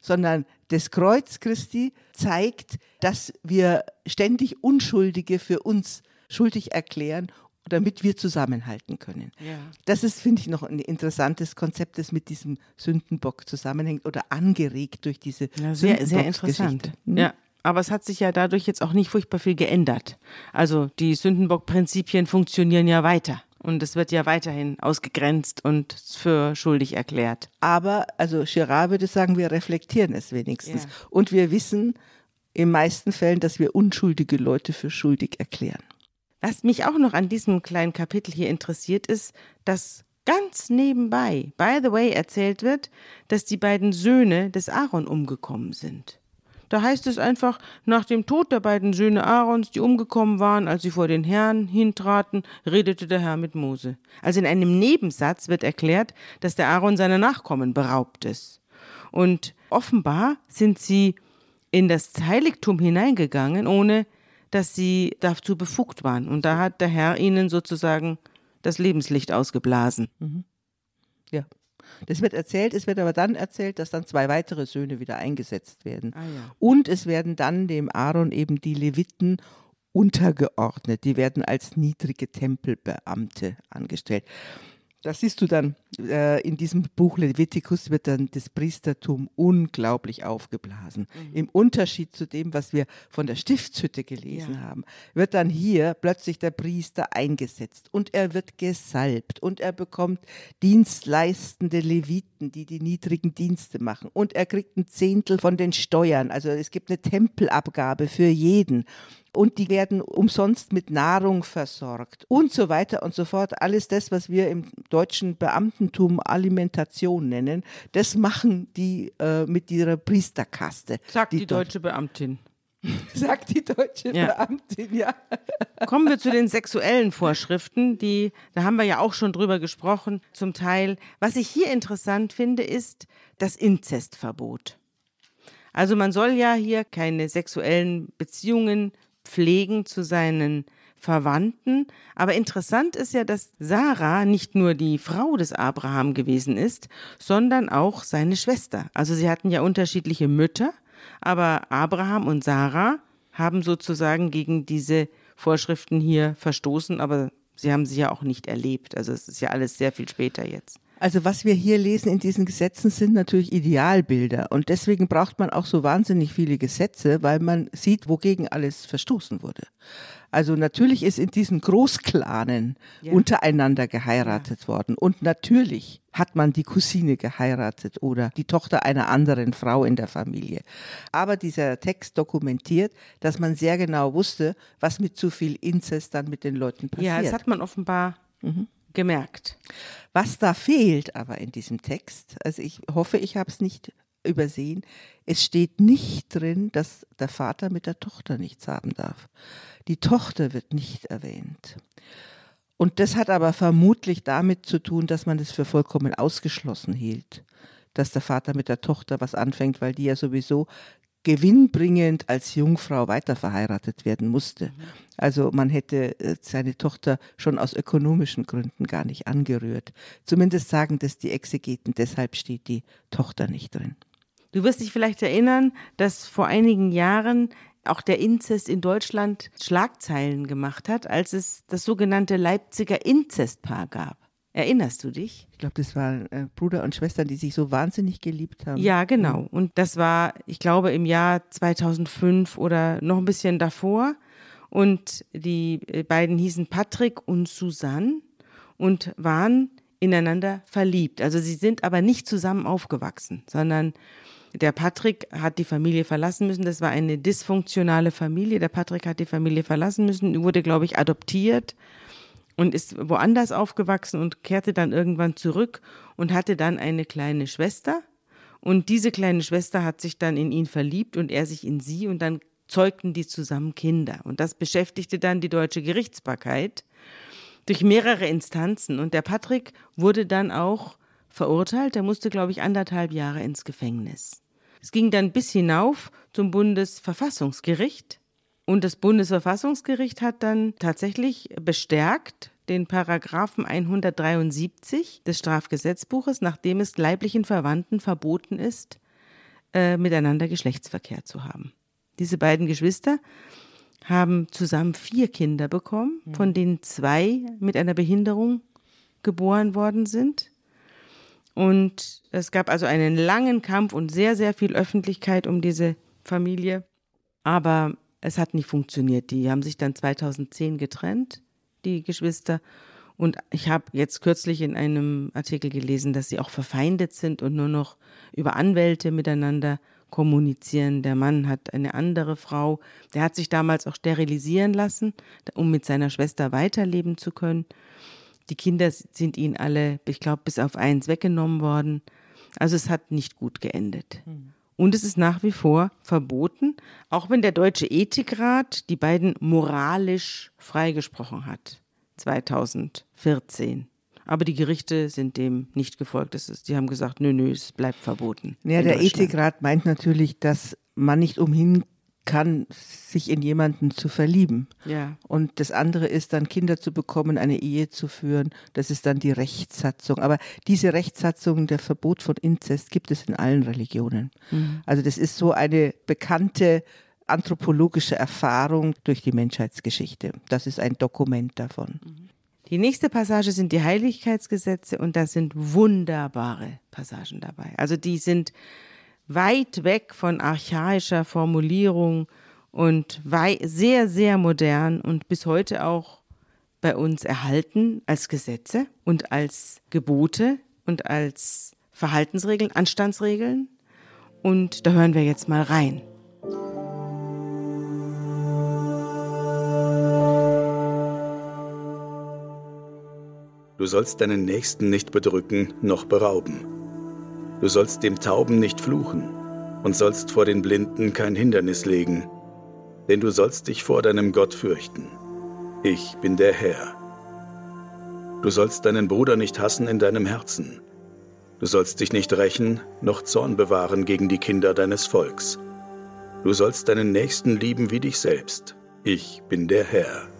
sondern das Kreuz Christi zeigt, dass wir ständig Unschuldige für uns schuldig erklären damit wir zusammenhalten können. Ja. Das ist, finde ich, noch ein interessantes Konzept, das mit diesem Sündenbock zusammenhängt oder angeregt durch diese ja, sehr, sehr interessant. Hm? Ja. Aber es hat sich ja dadurch jetzt auch nicht furchtbar viel geändert. Also die Sündenbock-Prinzipien funktionieren ja weiter. Und es wird ja weiterhin ausgegrenzt und für schuldig erklärt. Aber, also Girard würde sagen, wir reflektieren es wenigstens. Ja. Und wir wissen in meisten Fällen, dass wir unschuldige Leute für schuldig erklären. Was mich auch noch an diesem kleinen Kapitel hier interessiert, ist, dass ganz nebenbei, by the way, erzählt wird, dass die beiden Söhne des Aaron umgekommen sind. Da heißt es einfach, nach dem Tod der beiden Söhne Aarons, die umgekommen waren, als sie vor den Herrn hintraten, redete der Herr mit Mose. Also in einem Nebensatz wird erklärt, dass der Aaron seiner Nachkommen beraubt ist. Und offenbar sind sie in das Heiligtum hineingegangen, ohne dass sie dazu befugt waren. Und da hat der Herr ihnen sozusagen das Lebenslicht ausgeblasen. Mhm. Ja. Das wird erzählt, es wird aber dann erzählt, dass dann zwei weitere Söhne wieder eingesetzt werden. Ah, ja. Und es werden dann dem Aaron eben die Leviten untergeordnet. Die werden als niedrige Tempelbeamte angestellt. Das siehst du dann äh, in diesem Buch Leviticus wird dann das Priestertum unglaublich aufgeblasen. Mhm. Im Unterschied zu dem, was wir von der Stiftshütte gelesen ja. haben, wird dann hier plötzlich der Priester eingesetzt und er wird gesalbt und er bekommt dienstleistende Leviten, die die niedrigen Dienste machen und er kriegt ein Zehntel von den Steuern. Also es gibt eine Tempelabgabe für jeden und die werden umsonst mit Nahrung versorgt und so weiter und so fort. Alles das, was wir im deutschen Beamtentum Alimentation nennen, das machen die äh, mit ihrer Priesterkaste. Sagt die, die deutsche Beamtin. Sagt die deutsche ja. Beamtin, ja. Kommen wir zu den sexuellen Vorschriften, die, da haben wir ja auch schon drüber gesprochen, zum Teil. Was ich hier interessant finde, ist das Inzestverbot. Also man soll ja hier keine sexuellen Beziehungen pflegen zu seinen Verwandten. Aber interessant ist ja, dass Sarah nicht nur die Frau des Abraham gewesen ist, sondern auch seine Schwester. Also sie hatten ja unterschiedliche Mütter, aber Abraham und Sarah haben sozusagen gegen diese Vorschriften hier verstoßen, aber sie haben sie ja auch nicht erlebt. Also es ist ja alles sehr viel später jetzt. Also was wir hier lesen in diesen Gesetzen sind natürlich Idealbilder und deswegen braucht man auch so wahnsinnig viele Gesetze, weil man sieht, wogegen alles verstoßen wurde. Also natürlich ist in diesen Großklanen ja. untereinander geheiratet ja. worden und natürlich hat man die Cousine geheiratet oder die Tochter einer anderen Frau in der Familie. Aber dieser Text dokumentiert, dass man sehr genau wusste, was mit zu viel Inzest dann mit den Leuten passiert. Ja, das hat man offenbar mhm gemerkt. Was da fehlt aber in diesem Text, also ich hoffe, ich habe es nicht übersehen, es steht nicht drin, dass der Vater mit der Tochter nichts haben darf. Die Tochter wird nicht erwähnt. Und das hat aber vermutlich damit zu tun, dass man es für vollkommen ausgeschlossen hielt, dass der Vater mit der Tochter was anfängt, weil die ja sowieso gewinnbringend als Jungfrau weiter verheiratet werden musste. Also man hätte äh, seine Tochter schon aus ökonomischen Gründen gar nicht angerührt. Zumindest sagen das die Exegeten, deshalb steht die Tochter nicht drin. Du wirst dich vielleicht erinnern, dass vor einigen Jahren auch der Inzest in Deutschland Schlagzeilen gemacht hat, als es das sogenannte Leipziger Inzestpaar gab. Erinnerst du dich? Ich glaube, das waren äh, Bruder und Schwestern, die sich so wahnsinnig geliebt haben. Ja, genau. Und das war, ich glaube, im Jahr 2005 oder noch ein bisschen davor. Und die äh, beiden hießen Patrick und Susanne und waren ineinander verliebt. Also sie sind aber nicht zusammen aufgewachsen, sondern der Patrick hat die Familie verlassen müssen. Das war eine dysfunktionale Familie. Der Patrick hat die Familie verlassen müssen, wurde, glaube ich, adoptiert und ist woanders aufgewachsen und kehrte dann irgendwann zurück und hatte dann eine kleine Schwester. Und diese kleine Schwester hat sich dann in ihn verliebt und er sich in sie und dann zeugten die zusammen Kinder. Und das beschäftigte dann die deutsche Gerichtsbarkeit durch mehrere Instanzen. Und der Patrick wurde dann auch verurteilt. Er musste, glaube ich, anderthalb Jahre ins Gefängnis. Es ging dann bis hinauf zum Bundesverfassungsgericht. Und das Bundesverfassungsgericht hat dann tatsächlich bestärkt den Paragraphen 173 des Strafgesetzbuches, nachdem es leiblichen Verwandten verboten ist, äh, miteinander Geschlechtsverkehr zu haben. Diese beiden Geschwister haben zusammen vier Kinder bekommen, mhm. von denen zwei mit einer Behinderung geboren worden sind. Und es gab also einen langen Kampf und sehr, sehr viel Öffentlichkeit um diese Familie. Aber es hat nicht funktioniert. Die haben sich dann 2010 getrennt, die Geschwister. Und ich habe jetzt kürzlich in einem Artikel gelesen, dass sie auch verfeindet sind und nur noch über Anwälte miteinander kommunizieren. Der Mann hat eine andere Frau. Der hat sich damals auch sterilisieren lassen, um mit seiner Schwester weiterleben zu können. Die Kinder sind ihnen alle, ich glaube, bis auf eins weggenommen worden. Also es hat nicht gut geendet. Hm. Und es ist nach wie vor verboten, auch wenn der Deutsche Ethikrat die beiden moralisch freigesprochen hat. 2014. Aber die Gerichte sind dem nicht gefolgt. Das ist, die haben gesagt, nö, nö, es bleibt verboten. Ja, der Ethikrat meint natürlich, dass man nicht umhin kann, sich in jemanden zu verlieben. Ja. Und das andere ist dann Kinder zu bekommen, eine Ehe zu führen. Das ist dann die Rechtssatzung. Aber diese Rechtssatzung, der Verbot von Inzest, gibt es in allen Religionen. Mhm. Also das ist so eine bekannte anthropologische Erfahrung durch die Menschheitsgeschichte. Das ist ein Dokument davon. Mhm. Die nächste Passage sind die Heiligkeitsgesetze und da sind wunderbare Passagen dabei. Also die sind weit weg von archaischer Formulierung und sehr, sehr modern und bis heute auch bei uns erhalten als Gesetze und als Gebote und als Verhaltensregeln, Anstandsregeln. Und da hören wir jetzt mal rein. Du sollst deinen Nächsten nicht bedrücken noch berauben. Du sollst dem Tauben nicht fluchen und sollst vor den Blinden kein Hindernis legen, denn du sollst dich vor deinem Gott fürchten. Ich bin der Herr. Du sollst deinen Bruder nicht hassen in deinem Herzen. Du sollst dich nicht rächen, noch Zorn bewahren gegen die Kinder deines Volks. Du sollst deinen Nächsten lieben wie dich selbst. Ich bin der Herr.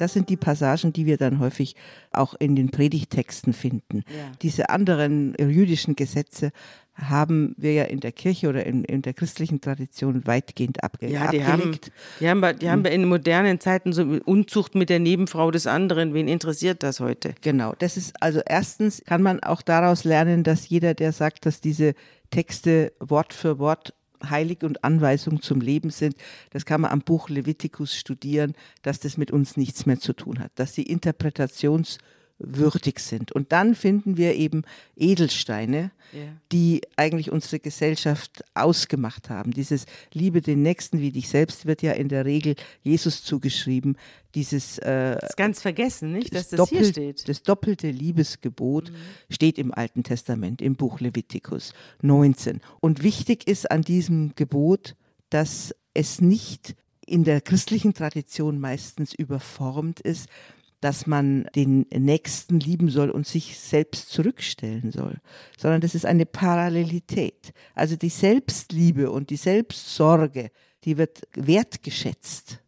Das sind die Passagen, die wir dann häufig auch in den Predigtexten finden. Ja. Diese anderen jüdischen Gesetze haben wir ja in der Kirche oder in, in der christlichen Tradition weitgehend abge ja, die abgelegt. Haben, die haben, wir, die haben wir in modernen Zeiten so Unzucht mit der Nebenfrau des anderen. Wen interessiert das heute? Genau, das ist also erstens kann man auch daraus lernen, dass jeder, der sagt, dass diese Texte Wort für Wort heilig und Anweisung zum Leben sind. Das kann man am Buch Levitikus studieren, dass das mit uns nichts mehr zu tun hat, dass sie interpretationswürdig sind. Und dann finden wir eben Edelsteine, ja. die eigentlich unsere Gesellschaft ausgemacht haben. Dieses Liebe den Nächsten wie dich selbst wird ja in der Regel Jesus zugeschrieben. Dieses äh, das ist ganz vergessen, nicht, dass das, das hier steht. Das doppelte Liebesgebot mhm. steht im Alten Testament, im Buch Levitikus 19. Und wichtig ist an diesem Gebot, dass es nicht in der christlichen Tradition meistens überformt ist, dass man den Nächsten lieben soll und sich selbst zurückstellen soll, sondern das ist eine Parallelität. Also die Selbstliebe und die Selbstsorge, die wird wertgeschätzt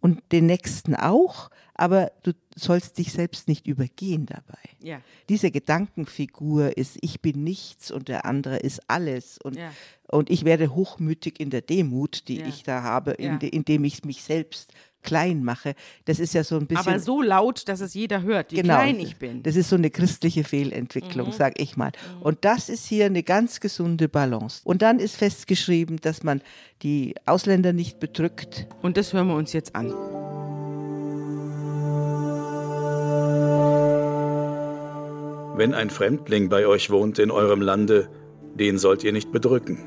und den Nächsten auch, aber du sollst dich selbst nicht übergehen dabei. Ja. Diese Gedankenfigur ist, ich bin nichts und der andere ist alles und, ja. und ich werde hochmütig in der Demut, die ja. ich da habe, in de, indem ich mich selbst klein mache. Das ist ja so ein bisschen. Aber so laut, dass es jeder hört, wie genau, klein ich bin. Das ist so eine christliche Fehlentwicklung, mhm. sag ich mal. Mhm. Und das ist hier eine ganz gesunde Balance. Und dann ist festgeschrieben, dass man die Ausländer nicht bedrückt. Und das hören wir uns jetzt an. Wenn ein Fremdling bei euch wohnt in eurem Lande, den sollt ihr nicht bedrücken.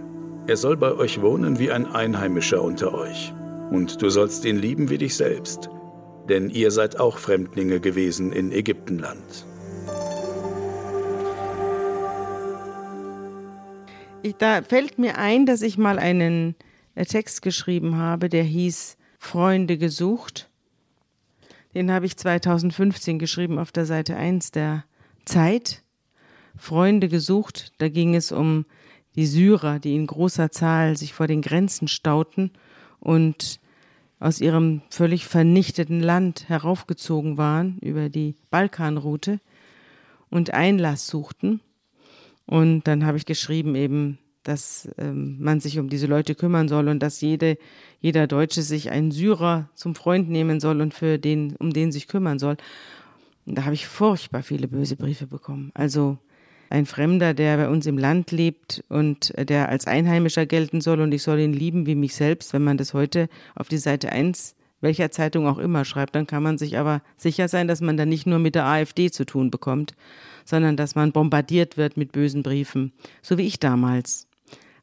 Er soll bei euch wohnen wie ein Einheimischer unter euch. Und du sollst ihn lieben wie dich selbst, denn ihr seid auch Fremdlinge gewesen in Ägyptenland. Ich, da fällt mir ein, dass ich mal einen äh, Text geschrieben habe, der hieß Freunde gesucht. Den habe ich 2015 geschrieben auf der Seite 1 der Zeit Freunde gesucht. Da ging es um die Syrer, die in großer Zahl sich vor den Grenzen stauten und aus ihrem völlig vernichteten Land heraufgezogen waren über die Balkanroute und Einlass suchten. Und dann habe ich geschrieben eben, dass ähm, man sich um diese Leute kümmern soll und dass jede, jeder Deutsche sich einen Syrer zum Freund nehmen soll und für den, um den sich kümmern soll. Und da habe ich furchtbar viele böse Briefe bekommen. Also ein Fremder, der bei uns im Land lebt und der als Einheimischer gelten soll und ich soll ihn lieben wie mich selbst. Wenn man das heute auf die Seite 1 welcher Zeitung auch immer schreibt, dann kann man sich aber sicher sein, dass man da nicht nur mit der AfD zu tun bekommt, sondern dass man bombardiert wird mit bösen Briefen, so wie ich damals.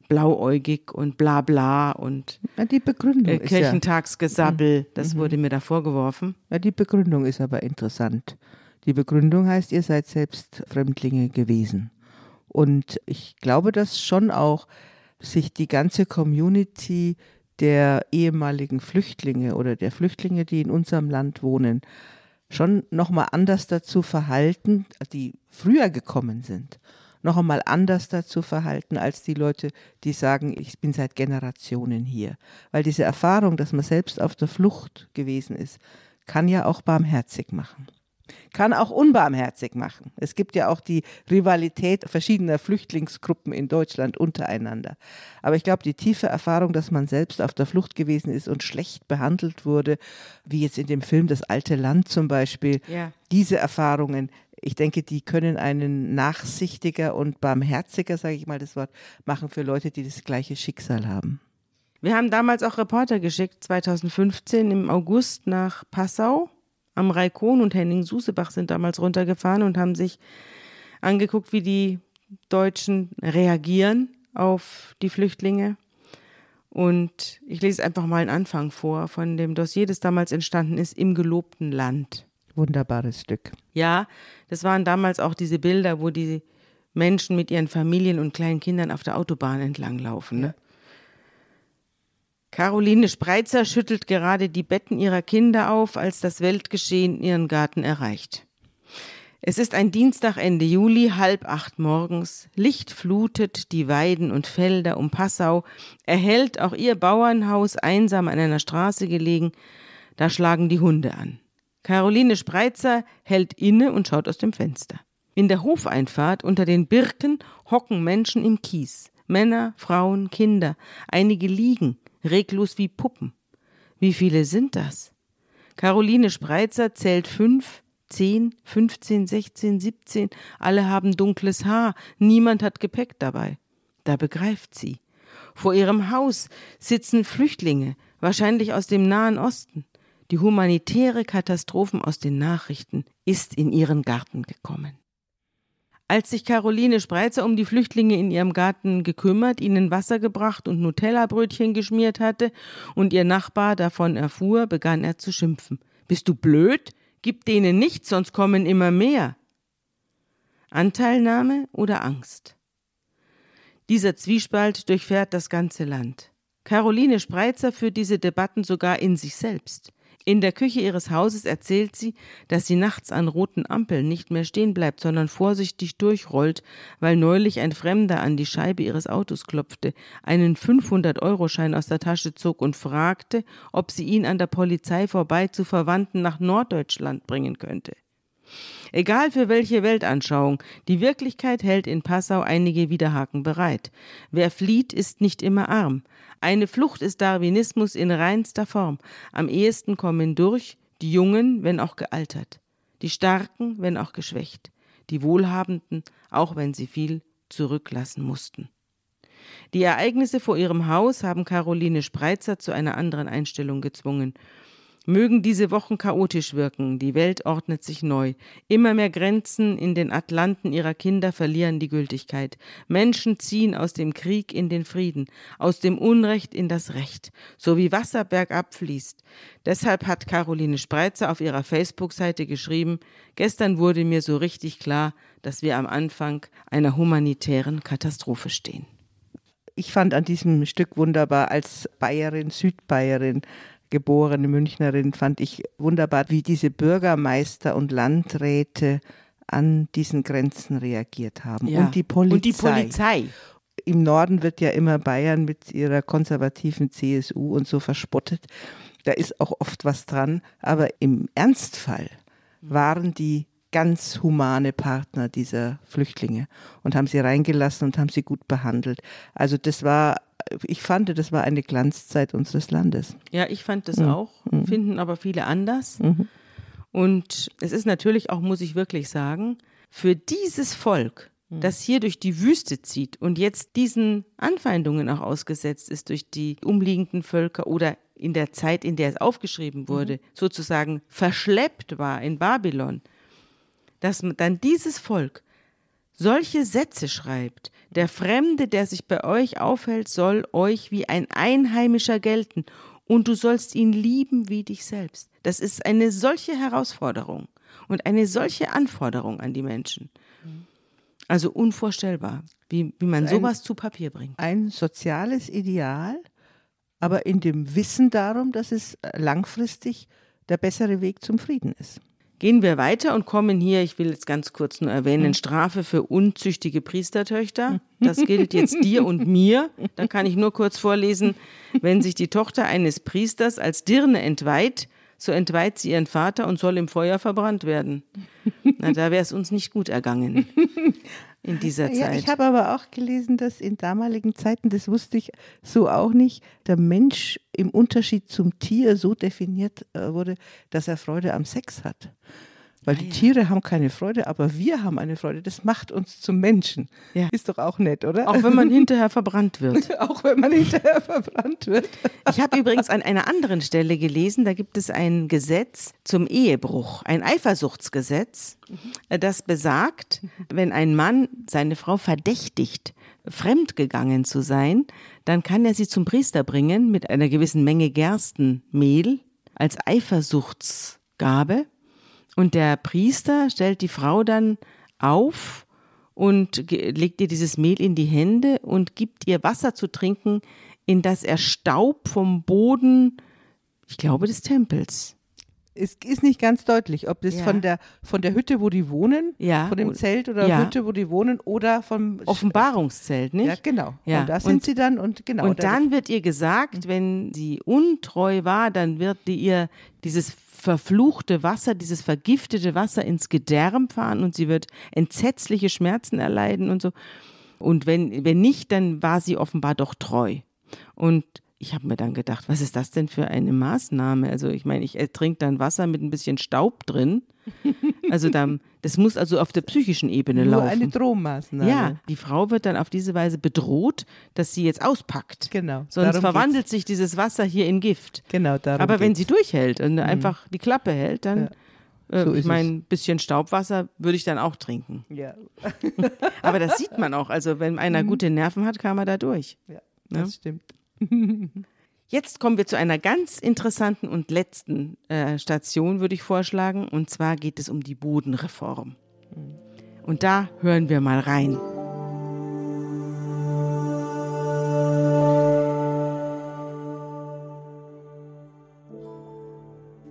Blauäugig und bla bla und ja, die Begründung äh, Kirchentagsgesabbel, ja. das mhm. wurde mir da vorgeworfen. Ja, die Begründung ist aber interessant. Die Begründung heißt, ihr seid selbst Fremdlinge gewesen. Und ich glaube, dass schon auch sich die ganze Community der ehemaligen Flüchtlinge oder der Flüchtlinge, die in unserem Land wohnen, schon nochmal anders dazu verhalten, die früher gekommen sind, noch einmal anders dazu verhalten als die Leute, die sagen, ich bin seit Generationen hier. Weil diese Erfahrung, dass man selbst auf der Flucht gewesen ist, kann ja auch barmherzig machen kann auch unbarmherzig machen. Es gibt ja auch die Rivalität verschiedener Flüchtlingsgruppen in Deutschland untereinander. Aber ich glaube, die tiefe Erfahrung, dass man selbst auf der Flucht gewesen ist und schlecht behandelt wurde, wie jetzt in dem Film Das alte Land zum Beispiel, ja. diese Erfahrungen, ich denke, die können einen nachsichtiger und barmherziger, sage ich mal das Wort, machen für Leute, die das gleiche Schicksal haben. Wir haben damals auch Reporter geschickt, 2015 im August nach Passau am Raikon und Henning Susebach sind damals runtergefahren und haben sich angeguckt, wie die Deutschen reagieren auf die Flüchtlinge. Und ich lese einfach mal einen Anfang vor von dem Dossier, das damals entstanden ist, im gelobten Land. Wunderbares Stück. Ja, das waren damals auch diese Bilder, wo die Menschen mit ihren Familien und kleinen Kindern auf der Autobahn entlanglaufen. Ne? Caroline Spreitzer schüttelt gerade die Betten ihrer Kinder auf, als das Weltgeschehen ihren Garten erreicht. Es ist ein Dienstag Ende Juli, halb acht morgens. Licht flutet die Weiden und Felder um Passau, erhellt auch ihr Bauernhaus einsam an einer Straße gelegen. Da schlagen die Hunde an. Caroline Spreitzer hält inne und schaut aus dem Fenster. In der Hofeinfahrt unter den Birken hocken Menschen im Kies. Männer, Frauen, Kinder. Einige liegen, reglos wie Puppen. Wie viele sind das? Caroline Spreitzer zählt fünf, zehn, fünfzehn, sechzehn, siebzehn. Alle haben dunkles Haar. Niemand hat Gepäck dabei. Da begreift sie. Vor ihrem Haus sitzen Flüchtlinge, wahrscheinlich aus dem Nahen Osten. Die humanitäre Katastrophen aus den Nachrichten ist in ihren Garten gekommen. Als sich Caroline Spreitzer um die Flüchtlinge in ihrem Garten gekümmert, ihnen Wasser gebracht und Nutella-Brötchen geschmiert hatte und ihr Nachbar davon erfuhr, begann er zu schimpfen. Bist du blöd? Gib denen nichts, sonst kommen immer mehr. Anteilnahme oder Angst? Dieser Zwiespalt durchfährt das ganze Land. Caroline Spreitzer führt diese Debatten sogar in sich selbst. In der Küche ihres Hauses erzählt sie, dass sie nachts an roten Ampeln nicht mehr stehen bleibt, sondern vorsichtig durchrollt, weil neulich ein Fremder an die Scheibe ihres Autos klopfte, einen 500-Euro-Schein aus der Tasche zog und fragte, ob sie ihn an der Polizei vorbei zu Verwandten nach Norddeutschland bringen könnte. Egal für welche Weltanschauung, die Wirklichkeit hält in Passau einige Widerhaken bereit. Wer flieht, ist nicht immer arm. Eine Flucht ist Darwinismus in reinster Form. Am ehesten kommen durch die Jungen, wenn auch gealtert, die Starken, wenn auch geschwächt, die Wohlhabenden, auch wenn sie viel zurücklassen mussten. Die Ereignisse vor ihrem Haus haben Caroline Spreitzer zu einer anderen Einstellung gezwungen. Mögen diese Wochen chaotisch wirken, die Welt ordnet sich neu. Immer mehr Grenzen in den Atlanten ihrer Kinder verlieren die Gültigkeit. Menschen ziehen aus dem Krieg in den Frieden, aus dem Unrecht in das Recht, so wie Wasser bergab fließt. Deshalb hat Caroline Spreitzer auf ihrer Facebook-Seite geschrieben, gestern wurde mir so richtig klar, dass wir am Anfang einer humanitären Katastrophe stehen. Ich fand an diesem Stück wunderbar als Bayerin, Südbayerin, geborene Münchnerin, fand ich wunderbar, wie diese Bürgermeister und Landräte an diesen Grenzen reagiert haben. Ja. Und die Polizei. Und die Polizei. Im Norden wird ja immer Bayern mit ihrer konservativen CSU und so verspottet. Da ist auch oft was dran. Aber im Ernstfall waren die ganz humane Partner dieser Flüchtlinge und haben sie reingelassen und haben sie gut behandelt. Also das war ich fand, das war eine Glanzzeit unseres Landes. Ja, ich fand das mhm. auch, mhm. finden aber viele anders. Mhm. Und es ist natürlich auch, muss ich wirklich sagen, für dieses Volk, mhm. das hier durch die Wüste zieht und jetzt diesen Anfeindungen auch ausgesetzt ist durch die umliegenden Völker oder in der Zeit, in der es aufgeschrieben wurde, mhm. sozusagen verschleppt war in Babylon, dass dann dieses Volk solche Sätze schreibt, der Fremde, der sich bei euch aufhält, soll euch wie ein Einheimischer gelten, und du sollst ihn lieben wie dich selbst. Das ist eine solche Herausforderung und eine solche Anforderung an die Menschen. Also unvorstellbar, wie, wie man sowas ein, zu Papier bringt. Ein soziales Ideal, aber in dem Wissen darum, dass es langfristig der bessere Weg zum Frieden ist. Gehen wir weiter und kommen hier, ich will jetzt ganz kurz nur erwähnen, hm. Strafe für unzüchtige Priestertöchter. Das gilt jetzt dir und mir. Da kann ich nur kurz vorlesen. Wenn sich die Tochter eines Priesters als Dirne entweiht, so entweiht sie ihren Vater und soll im Feuer verbrannt werden. Na, da wäre es uns nicht gut ergangen in dieser Zeit. Ja, ich habe aber auch gelesen, dass in damaligen Zeiten, das wusste ich so auch nicht, der Mensch im Unterschied zum Tier so definiert äh, wurde, dass er Freude am Sex hat. Weil ah, die ja. Tiere haben keine Freude, aber wir haben eine Freude. Das macht uns zum Menschen. Ja. Ist doch auch nett, oder? Auch wenn man hinterher verbrannt wird. auch wenn man hinterher verbrannt wird. ich habe übrigens an einer anderen Stelle gelesen, da gibt es ein Gesetz zum Ehebruch, ein Eifersuchtsgesetz, mhm. das besagt, wenn ein Mann seine Frau verdächtigt, fremdgegangen zu sein, dann kann er sie zum Priester bringen mit einer gewissen Menge Gerstenmehl als Eifersuchtsgabe und der Priester stellt die Frau dann auf und legt ihr dieses Mehl in die Hände und gibt ihr Wasser zu trinken, in das er Staub vom Boden, ich glaube, des Tempels es ist nicht ganz deutlich, ob das ja. von, der, von der Hütte, wo die wohnen, ja. von dem Zelt oder ja. Hütte, wo die wohnen, oder vom Offenbarungszelt, nicht? Ja, genau. Ja. Und da sind und, sie dann und genau. Und dann wird ihr gesagt, wenn sie untreu war, dann wird ihr dieses verfluchte Wasser, dieses vergiftete Wasser ins Gedärm fahren und sie wird entsetzliche Schmerzen erleiden und so. Und wenn, wenn nicht, dann war sie offenbar doch treu. Und ich habe mir dann gedacht, was ist das denn für eine Maßnahme? Also ich meine, ich trinke dann Wasser mit ein bisschen Staub drin. Also dann, das muss also auf der psychischen Ebene Nur laufen. eine Drohmaßnahme. Ja, die Frau wird dann auf diese Weise bedroht, dass sie jetzt auspackt. Genau. Sonst verwandelt geht's. sich dieses Wasser hier in Gift. Genau, darum Aber wenn sie durchhält und mhm. einfach die Klappe hält, dann ja. So äh, ich meine, ein bisschen Staubwasser würde ich dann auch trinken. Ja. Aber das sieht man auch. Also, wenn einer mhm. gute Nerven hat, kam er da durch. Ja, das ja? stimmt. Jetzt kommen wir zu einer ganz interessanten und letzten äh, Station, würde ich vorschlagen. Und zwar geht es um die Bodenreform. Und da hören wir mal rein.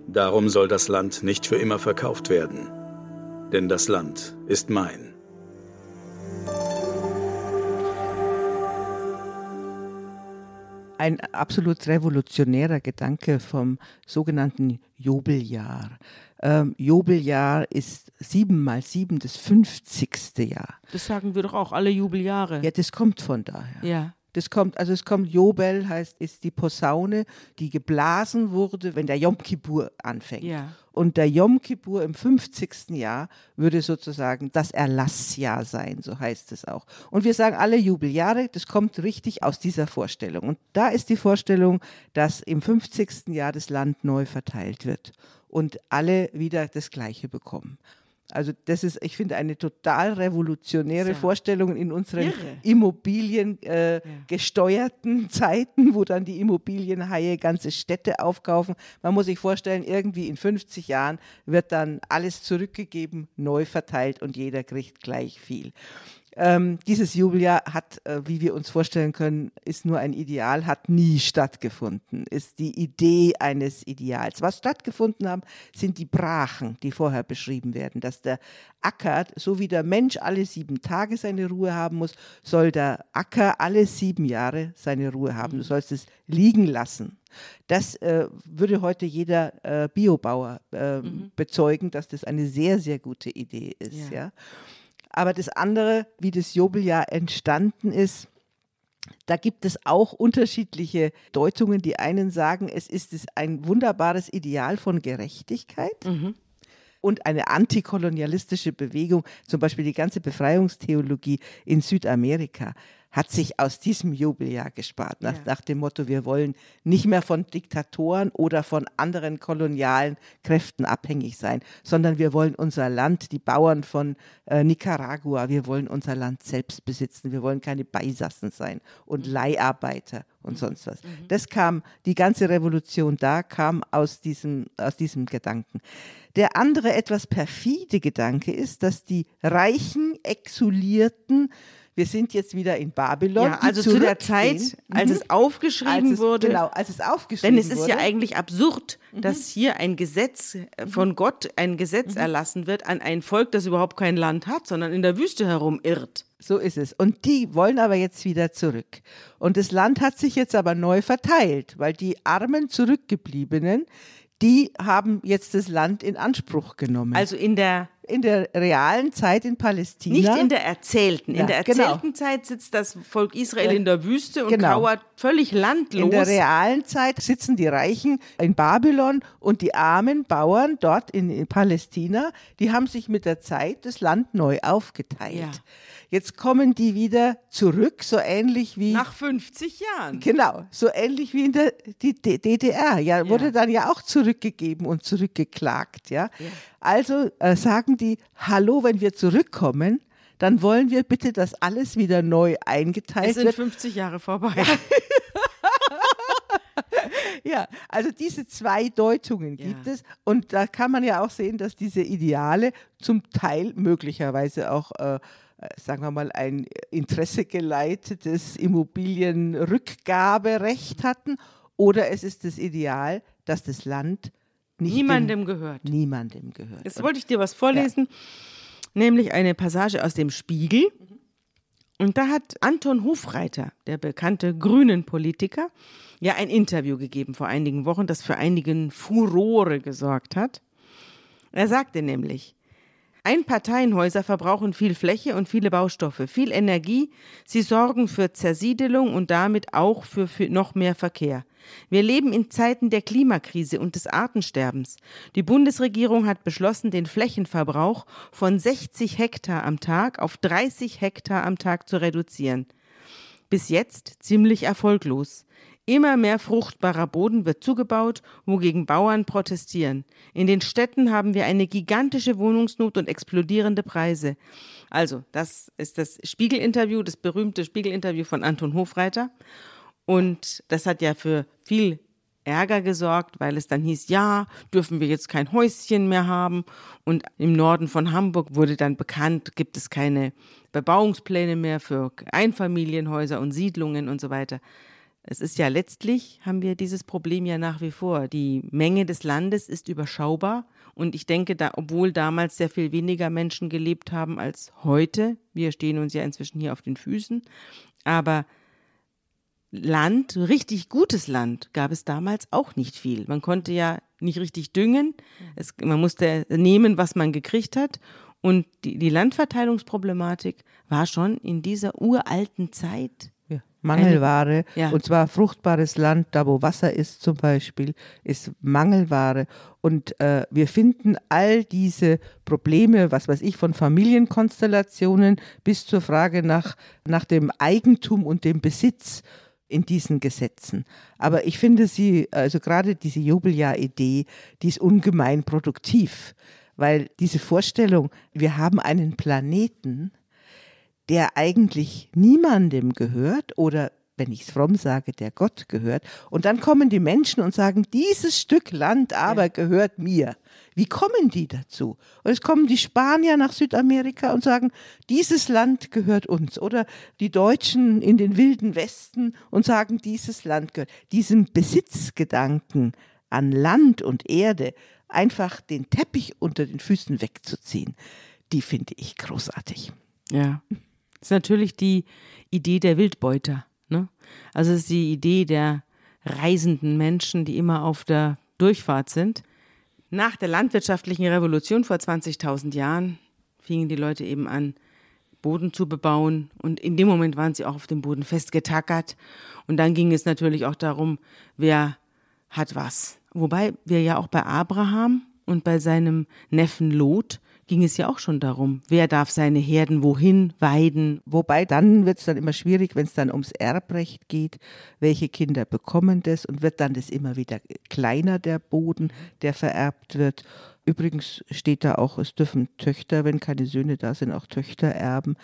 Darum soll das Land nicht für immer verkauft werden, denn das Land ist mein. Ein absolut revolutionärer Gedanke vom sogenannten Jubeljahr. Ähm, Jubeljahr ist sieben mal sieben das 50. Jahr. Das sagen wir doch auch, alle Jubeljahre. Ja, das kommt von daher. Ja. Das kommt, also es kommt Jobel, heißt, ist die Posaune, die geblasen wurde, wenn der Yom Kippur anfängt. Ja. Und der Yom Kippur im 50. Jahr würde sozusagen das Erlassjahr sein, so heißt es auch. Und wir sagen alle Jubeljahre, das kommt richtig aus dieser Vorstellung. Und da ist die Vorstellung, dass im 50. Jahr das Land neu verteilt wird und alle wieder das Gleiche bekommen. Also das ist, ich finde, eine total revolutionäre ja. Vorstellung in unseren immobiliengesteuerten äh, Zeiten, wo dann die Immobilienhaie ganze Städte aufkaufen. Man muss sich vorstellen, irgendwie in 50 Jahren wird dann alles zurückgegeben, neu verteilt und jeder kriegt gleich viel. Ähm, dieses Jubeljahr hat, äh, wie wir uns vorstellen können, ist nur ein Ideal, hat nie stattgefunden, ist die Idee eines Ideals. Was stattgefunden haben, sind die Brachen, die vorher beschrieben werden, dass der Acker, so wie der Mensch alle sieben Tage seine Ruhe haben muss, soll der Acker alle sieben Jahre seine Ruhe haben. Du sollst es liegen lassen. Das äh, würde heute jeder äh, Biobauer äh, mhm. bezeugen, dass das eine sehr, sehr gute Idee ist. Ja. ja? Aber das andere, wie das Jobeljahr entstanden ist, da gibt es auch unterschiedliche Deutungen. Die einen sagen, es ist ein wunderbares Ideal von Gerechtigkeit. Mhm und eine antikolonialistische Bewegung, zum Beispiel die ganze Befreiungstheologie in Südamerika, hat sich aus diesem Jubeljahr gespart, nach, ja. nach, dem Motto, wir wollen nicht mehr von Diktatoren oder von anderen kolonialen Kräften abhängig sein, sondern wir wollen unser Land, die Bauern von äh, Nicaragua, wir wollen unser Land selbst besitzen, wir wollen keine Beisassen sein und mhm. Leiharbeiter und sonst was. Mhm. Das kam, die ganze Revolution da kam aus diesem, aus diesem Gedanken. Der andere etwas perfide Gedanke ist, dass die reichen, exulierten wir sind jetzt wieder in Babylon. Ja, also zu der Zeit, als mhm. es aufgeschrieben als es, wurde. Genau, als es aufgeschrieben wurde. Denn es ist ja eigentlich absurd, mhm. dass hier ein Gesetz äh, von Gott, ein Gesetz mhm. erlassen wird an ein Volk, das überhaupt kein Land hat, sondern in der Wüste herumirrt. So ist es. Und die wollen aber jetzt wieder zurück. Und das Land hat sich jetzt aber neu verteilt, weil die armen Zurückgebliebenen, die haben jetzt das Land in Anspruch genommen. Also in der in der realen Zeit in Palästina. Nicht in der erzählten. In der genau. erzählten genau. Zeit sitzt das Volk Israel in der Wüste und genau. kauert völlig landlos. In der realen Zeit sitzen die Reichen in Babylon und die armen Bauern dort in, in Palästina, die haben sich mit der Zeit das Land neu aufgeteilt. Ja. Jetzt kommen die wieder zurück, so ähnlich wie. Nach 50 Jahren. Genau, so ähnlich wie in der die DDR. Ja, wurde ja. dann ja auch zurückgegeben und zurückgeklagt. Ja. ja. Also äh, sagen die: Hallo, wenn wir zurückkommen, dann wollen wir bitte, dass alles wieder neu eingeteilt wird. Es sind 50 Jahre vorbei. ja, also diese zwei Deutungen gibt ja. es und da kann man ja auch sehen, dass diese Ideale zum Teil möglicherweise auch äh, sagen wir mal, ein interessegeleitetes Immobilienrückgaberecht hatten oder es ist das Ideal, dass das Land niemandem dem, gehört. Niemandem gehört. Jetzt wollte ich dir was vorlesen, ja. nämlich eine Passage aus dem Spiegel. Und da hat Anton Hofreiter, der bekannte grünen Politiker, ja ein Interview gegeben vor einigen Wochen, das für einigen Furore gesorgt hat. Er sagte nämlich, Einparteienhäuser verbrauchen viel Fläche und viele Baustoffe, viel Energie. Sie sorgen für Zersiedelung und damit auch für, für, noch mehr Verkehr. Wir leben in Zeiten der Klimakrise und des Artensterbens. Die Bundesregierung hat beschlossen, den Flächenverbrauch von 60 Hektar am Tag auf 30 Hektar am Tag zu reduzieren. Bis jetzt ziemlich erfolglos. Immer mehr fruchtbarer Boden wird zugebaut, wogegen Bauern protestieren. In den Städten haben wir eine gigantische Wohnungsnot und explodierende Preise. Also, das ist das Spiegelinterview, das berühmte Spiegelinterview von Anton Hofreiter. Und das hat ja für viel Ärger gesorgt, weil es dann hieß, ja, dürfen wir jetzt kein Häuschen mehr haben. Und im Norden von Hamburg wurde dann bekannt, gibt es keine Bebauungspläne mehr für Einfamilienhäuser und Siedlungen und so weiter. Es ist ja letztlich, haben wir dieses Problem ja nach wie vor. Die Menge des Landes ist überschaubar und ich denke, da, obwohl damals sehr viel weniger Menschen gelebt haben als heute, wir stehen uns ja inzwischen hier auf den Füßen, aber Land, richtig gutes Land, gab es damals auch nicht viel. Man konnte ja nicht richtig düngen. Es, man musste nehmen, was man gekriegt hat. Und die, die Landverteilungsproblematik war schon in dieser uralten Zeit Mangelware. Ja. Und zwar fruchtbares Land, da wo Wasser ist zum Beispiel, ist Mangelware. Und äh, wir finden all diese Probleme, was weiß ich, von Familienkonstellationen bis zur Frage nach, nach dem Eigentum und dem Besitz in diesen Gesetzen. Aber ich finde sie, also gerade diese Jubeljahr-Idee, die ist ungemein produktiv, weil diese Vorstellung, wir haben einen Planeten, der eigentlich niemandem gehört oder wenn ich es fromm sage, der Gott gehört. Und dann kommen die Menschen und sagen, dieses Stück Land aber gehört mir. Wie kommen die dazu? Und es kommen die Spanier nach Südamerika und sagen, dieses Land gehört uns. Oder die Deutschen in den wilden Westen und sagen, dieses Land gehört. Diesem Besitzgedanken an Land und Erde einfach den Teppich unter den Füßen wegzuziehen, die finde ich großartig. Ja. Ist natürlich die Idee der Wildbeuter. Ne? Also es ist die Idee der reisenden Menschen, die immer auf der Durchfahrt sind. Nach der landwirtschaftlichen Revolution vor 20.000 Jahren fingen die Leute eben an, Boden zu bebauen und in dem Moment waren sie auch auf dem Boden festgetackert und dann ging es natürlich auch darum, wer hat was. Wobei wir ja auch bei Abraham und bei seinem Neffen Lot ging es ja auch schon darum, wer darf seine Herden wohin weiden. Wobei dann wird es dann immer schwierig, wenn es dann ums Erbrecht geht, welche Kinder bekommen das und wird dann das immer wieder kleiner, der Boden, der vererbt wird. Übrigens steht da auch, es dürfen Töchter, wenn keine Söhne da sind, auch Töchter erben.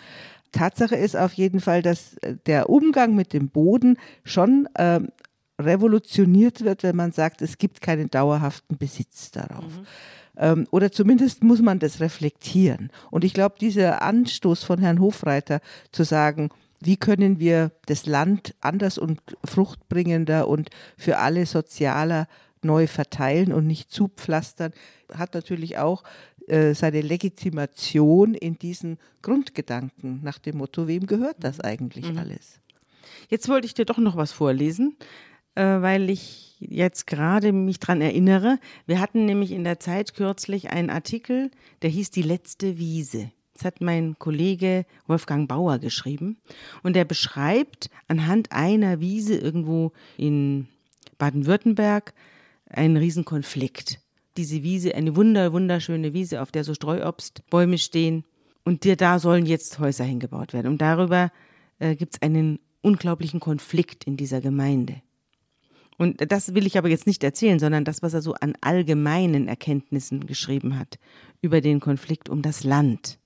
Tatsache ist auf jeden Fall, dass äh, der Umgang mit dem Boden schon äh, revolutioniert wird, wenn man sagt, es gibt keinen dauerhaften Besitz darauf. Mhm. Ähm, oder zumindest muss man das reflektieren. Und ich glaube, dieser Anstoß von Herrn Hofreiter zu sagen, wie können wir das Land anders und fruchtbringender und für alle sozialer neu verteilen und nicht zupflastern, hat natürlich auch äh, seine Legitimation in diesen Grundgedanken nach dem Motto, wem gehört das eigentlich mhm. alles? Jetzt wollte ich dir doch noch was vorlesen, weil ich jetzt gerade mich dran erinnere. Wir hatten nämlich in der Zeit kürzlich einen Artikel, der hieß Die letzte Wiese. Das hat mein Kollege Wolfgang Bauer geschrieben. Und der beschreibt anhand einer Wiese irgendwo in Baden-Württemberg einen Riesenkonflikt. Diese Wiese, eine wunder, wunderschöne Wiese, auf der so Streuobstbäume stehen. Und da sollen jetzt Häuser hingebaut werden. Und darüber äh, gibt es einen unglaublichen Konflikt in dieser Gemeinde. Und das will ich aber jetzt nicht erzählen, sondern das, was er so an allgemeinen Erkenntnissen geschrieben hat über den Konflikt um das Land.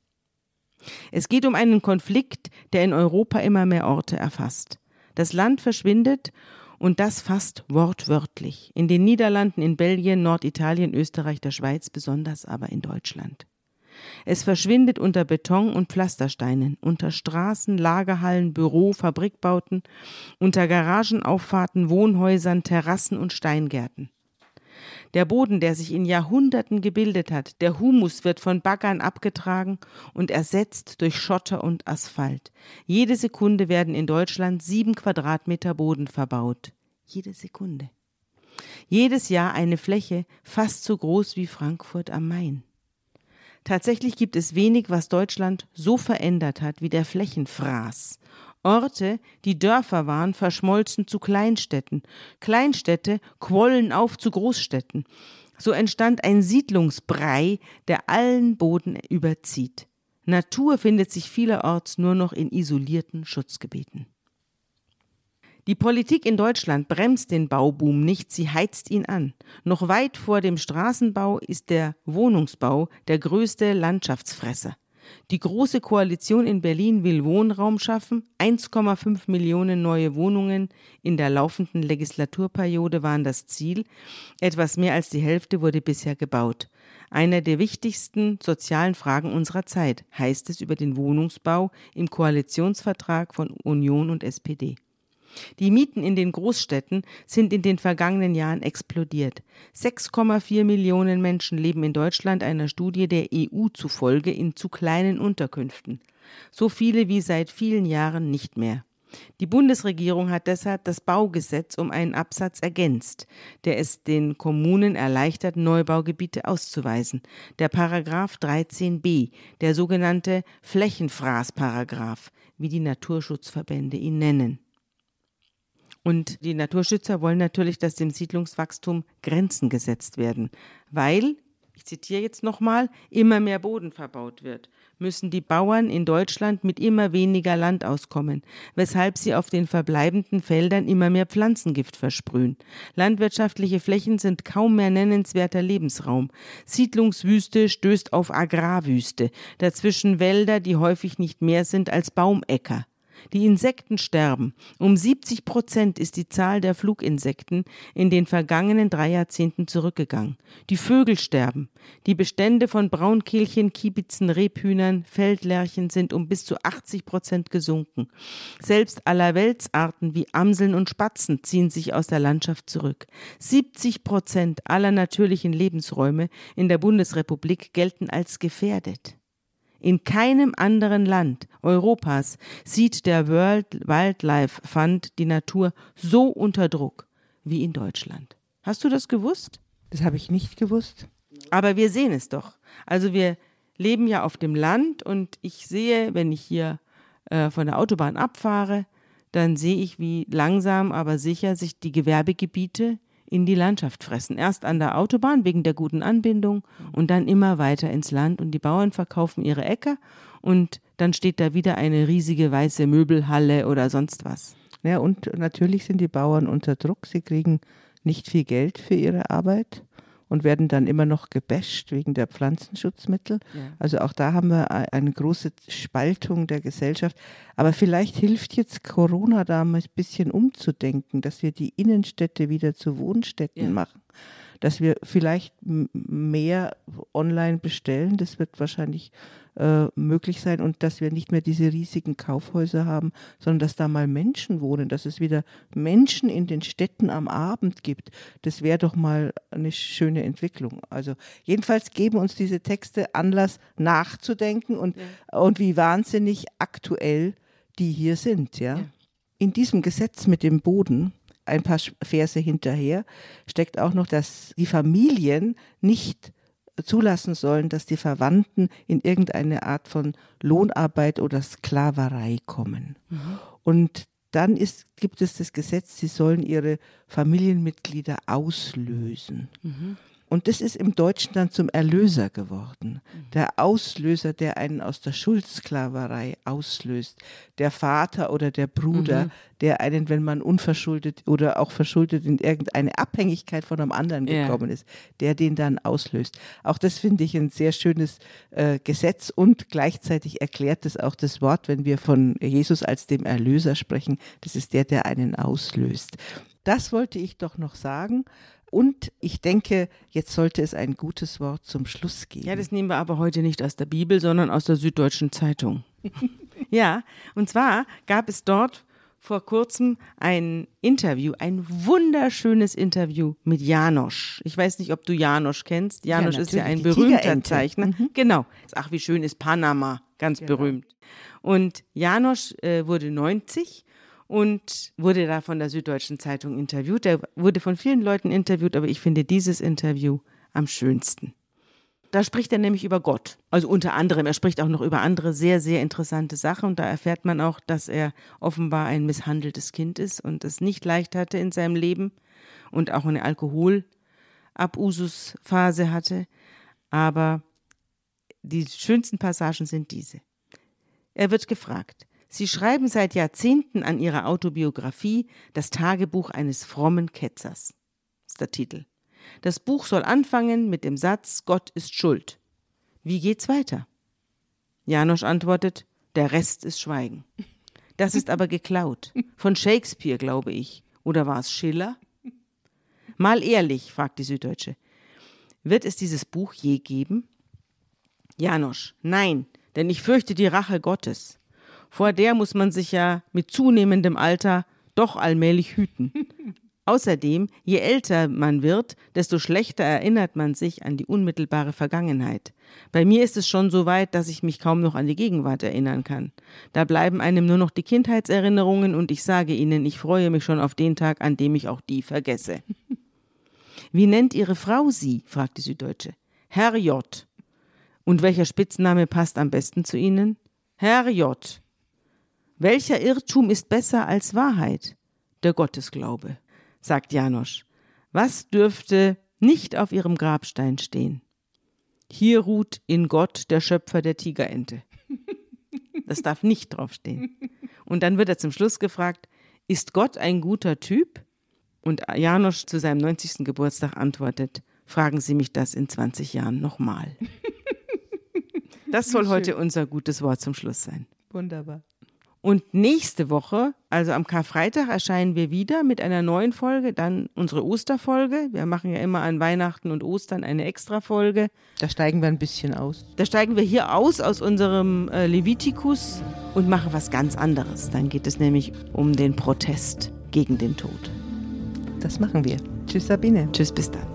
Es geht um einen Konflikt, der in Europa immer mehr Orte erfasst. Das Land verschwindet und das fast wortwörtlich. In den Niederlanden, in Belgien, Norditalien, Österreich, der Schweiz, besonders aber in Deutschland. Es verschwindet unter Beton und Pflastersteinen, unter Straßen, Lagerhallen, Büro, Fabrikbauten, unter Garagenauffahrten, Wohnhäusern, Terrassen und Steingärten. Der Boden, der sich in Jahrhunderten gebildet hat, der Humus wird von Baggern abgetragen und ersetzt durch Schotter und Asphalt. Jede Sekunde werden in Deutschland sieben Quadratmeter Boden verbaut. Jede Sekunde. Jedes Jahr eine Fläche fast so groß wie Frankfurt am Main. Tatsächlich gibt es wenig, was Deutschland so verändert hat wie der Flächenfraß. Orte, die Dörfer waren, verschmolzen zu Kleinstädten. Kleinstädte quollen auf zu Großstädten. So entstand ein Siedlungsbrei, der allen Boden überzieht. Natur findet sich vielerorts nur noch in isolierten Schutzgebieten. Die Politik in Deutschland bremst den Bauboom nicht, sie heizt ihn an. Noch weit vor dem Straßenbau ist der Wohnungsbau der größte Landschaftsfresser. Die Große Koalition in Berlin will Wohnraum schaffen. 1,5 Millionen neue Wohnungen in der laufenden Legislaturperiode waren das Ziel. Etwas mehr als die Hälfte wurde bisher gebaut. Einer der wichtigsten sozialen Fragen unserer Zeit, heißt es über den Wohnungsbau im Koalitionsvertrag von Union und SPD. Die Mieten in den Großstädten sind in den vergangenen Jahren explodiert. 6,4 Millionen Menschen leben in Deutschland einer Studie der EU zufolge in zu kleinen Unterkünften. So viele wie seit vielen Jahren nicht mehr. Die Bundesregierung hat deshalb das Baugesetz um einen Absatz ergänzt, der es den Kommunen erleichtert, Neubaugebiete auszuweisen. Der Paragraph 13b, der sogenannte Flächenfraßparagraph, wie die Naturschutzverbände ihn nennen. Und die Naturschützer wollen natürlich, dass dem Siedlungswachstum Grenzen gesetzt werden, weil, ich zitiere jetzt nochmal, immer mehr Boden verbaut wird, müssen die Bauern in Deutschland mit immer weniger Land auskommen, weshalb sie auf den verbleibenden Feldern immer mehr Pflanzengift versprühen. Landwirtschaftliche Flächen sind kaum mehr nennenswerter Lebensraum. Siedlungswüste stößt auf Agrarwüste, dazwischen Wälder, die häufig nicht mehr sind als Baumäcker. Die Insekten sterben. Um 70 Prozent ist die Zahl der Fluginsekten in den vergangenen drei Jahrzehnten zurückgegangen. Die Vögel sterben. Die Bestände von Braunkehlchen, Kiebitzen, Rebhühnern, Feldlerchen sind um bis zu 80 Prozent gesunken. Selbst Allerweltsarten wie Amseln und Spatzen ziehen sich aus der Landschaft zurück. 70 Prozent aller natürlichen Lebensräume in der Bundesrepublik gelten als gefährdet. In keinem anderen Land Europas sieht der World Wildlife Fund die Natur so unter Druck wie in Deutschland. Hast du das gewusst? Das habe ich nicht gewusst. Aber wir sehen es doch. Also wir leben ja auf dem Land und ich sehe, wenn ich hier äh, von der Autobahn abfahre, dann sehe ich, wie langsam aber sicher sich die Gewerbegebiete in die Landschaft fressen. Erst an der Autobahn wegen der guten Anbindung und dann immer weiter ins Land und die Bauern verkaufen ihre Äcker und dann steht da wieder eine riesige weiße Möbelhalle oder sonst was. Ja, und natürlich sind die Bauern unter Druck. Sie kriegen nicht viel Geld für ihre Arbeit und werden dann immer noch gebasht wegen der Pflanzenschutzmittel. Ja. Also auch da haben wir eine große Spaltung der Gesellschaft. Aber vielleicht hilft jetzt Corona da mal ein bisschen umzudenken, dass wir die Innenstädte wieder zu Wohnstädten ja. machen dass wir vielleicht mehr online bestellen. Das wird wahrscheinlich äh, möglich sein und dass wir nicht mehr diese riesigen Kaufhäuser haben, sondern dass da mal Menschen wohnen, dass es wieder Menschen in den Städten am Abend gibt. Das wäre doch mal eine schöne Entwicklung. Also jedenfalls geben uns diese Texte Anlass nachzudenken und, ja. und wie wahnsinnig aktuell die hier sind. ja. ja. In diesem Gesetz mit dem Boden ein paar Verse hinterher steckt auch noch, dass die Familien nicht zulassen sollen, dass die Verwandten in irgendeine Art von Lohnarbeit oder Sklaverei kommen. Mhm. Und dann ist, gibt es das Gesetz, sie sollen ihre Familienmitglieder auslösen. Mhm. Und das ist im Deutschen dann zum Erlöser geworden. Der Auslöser, der einen aus der Schuldsklaverei auslöst. Der Vater oder der Bruder, mhm. der einen, wenn man unverschuldet oder auch verschuldet in irgendeine Abhängigkeit von einem anderen gekommen ja. ist, der den dann auslöst. Auch das finde ich ein sehr schönes äh, Gesetz und gleichzeitig erklärt es auch das Wort, wenn wir von Jesus als dem Erlöser sprechen. Das ist der, der einen auslöst. Das wollte ich doch noch sagen. Und ich denke, jetzt sollte es ein gutes Wort zum Schluss geben. Ja, das nehmen wir aber heute nicht aus der Bibel, sondern aus der Süddeutschen Zeitung. ja, und zwar gab es dort vor kurzem ein Interview, ein wunderschönes Interview mit Janosch. Ich weiß nicht, ob du Janosch kennst. Janosch ja, ist ja ein berühmter Zeichner. Mhm. Genau. Ach, wie schön ist Panama, ganz genau. berühmt. Und Janosch äh, wurde 90 und wurde da von der Süddeutschen Zeitung interviewt. Er wurde von vielen Leuten interviewt, aber ich finde dieses Interview am schönsten. Da spricht er nämlich über Gott. Also unter anderem, er spricht auch noch über andere sehr, sehr interessante Sachen. Und da erfährt man auch, dass er offenbar ein misshandeltes Kind ist und es nicht leicht hatte in seinem Leben und auch eine Alkoholabususphase hatte. Aber die schönsten Passagen sind diese. Er wird gefragt, Sie schreiben seit Jahrzehnten an ihrer Autobiografie Das Tagebuch eines frommen Ketzers. Ist der Titel. Das Buch soll anfangen mit dem Satz Gott ist schuld. Wie geht's weiter? Janosch antwortet, der Rest ist Schweigen. Das ist aber geklaut. Von Shakespeare, glaube ich. Oder war es Schiller? Mal ehrlich, fragt die Süddeutsche. Wird es dieses Buch je geben? Janosch, nein, denn ich fürchte die Rache Gottes. Vor der muss man sich ja mit zunehmendem Alter doch allmählich hüten. Außerdem, je älter man wird, desto schlechter erinnert man sich an die unmittelbare Vergangenheit. Bei mir ist es schon so weit, dass ich mich kaum noch an die Gegenwart erinnern kann. Da bleiben einem nur noch die Kindheitserinnerungen und ich sage Ihnen, ich freue mich schon auf den Tag, an dem ich auch die vergesse. Wie nennt Ihre Frau Sie? fragt die Süddeutsche. Herr J. Und welcher Spitzname passt am besten zu Ihnen? Herr J. Welcher Irrtum ist besser als Wahrheit? Der Gottesglaube sagt Janosch. Was dürfte nicht auf ihrem Grabstein stehen? Hier ruht in Gott der Schöpfer der Tigerente. Das darf nicht draufstehen. Und dann wird er zum Schluss gefragt, ist Gott ein guter Typ? Und Janosch zu seinem 90. Geburtstag antwortet, fragen Sie mich das in 20 Jahren nochmal. Das soll heute unser gutes Wort zum Schluss sein. Wunderbar. Und nächste Woche, also am Karfreitag, erscheinen wir wieder mit einer neuen Folge, dann unsere Osterfolge. Wir machen ja immer an Weihnachten und Ostern eine Extra-Folge. Da steigen wir ein bisschen aus. Da steigen wir hier aus aus unserem äh, Levitikus und machen was ganz anderes. Dann geht es nämlich um den Protest gegen den Tod. Das machen wir. Tschüss, Sabine. Tschüss, bis dann.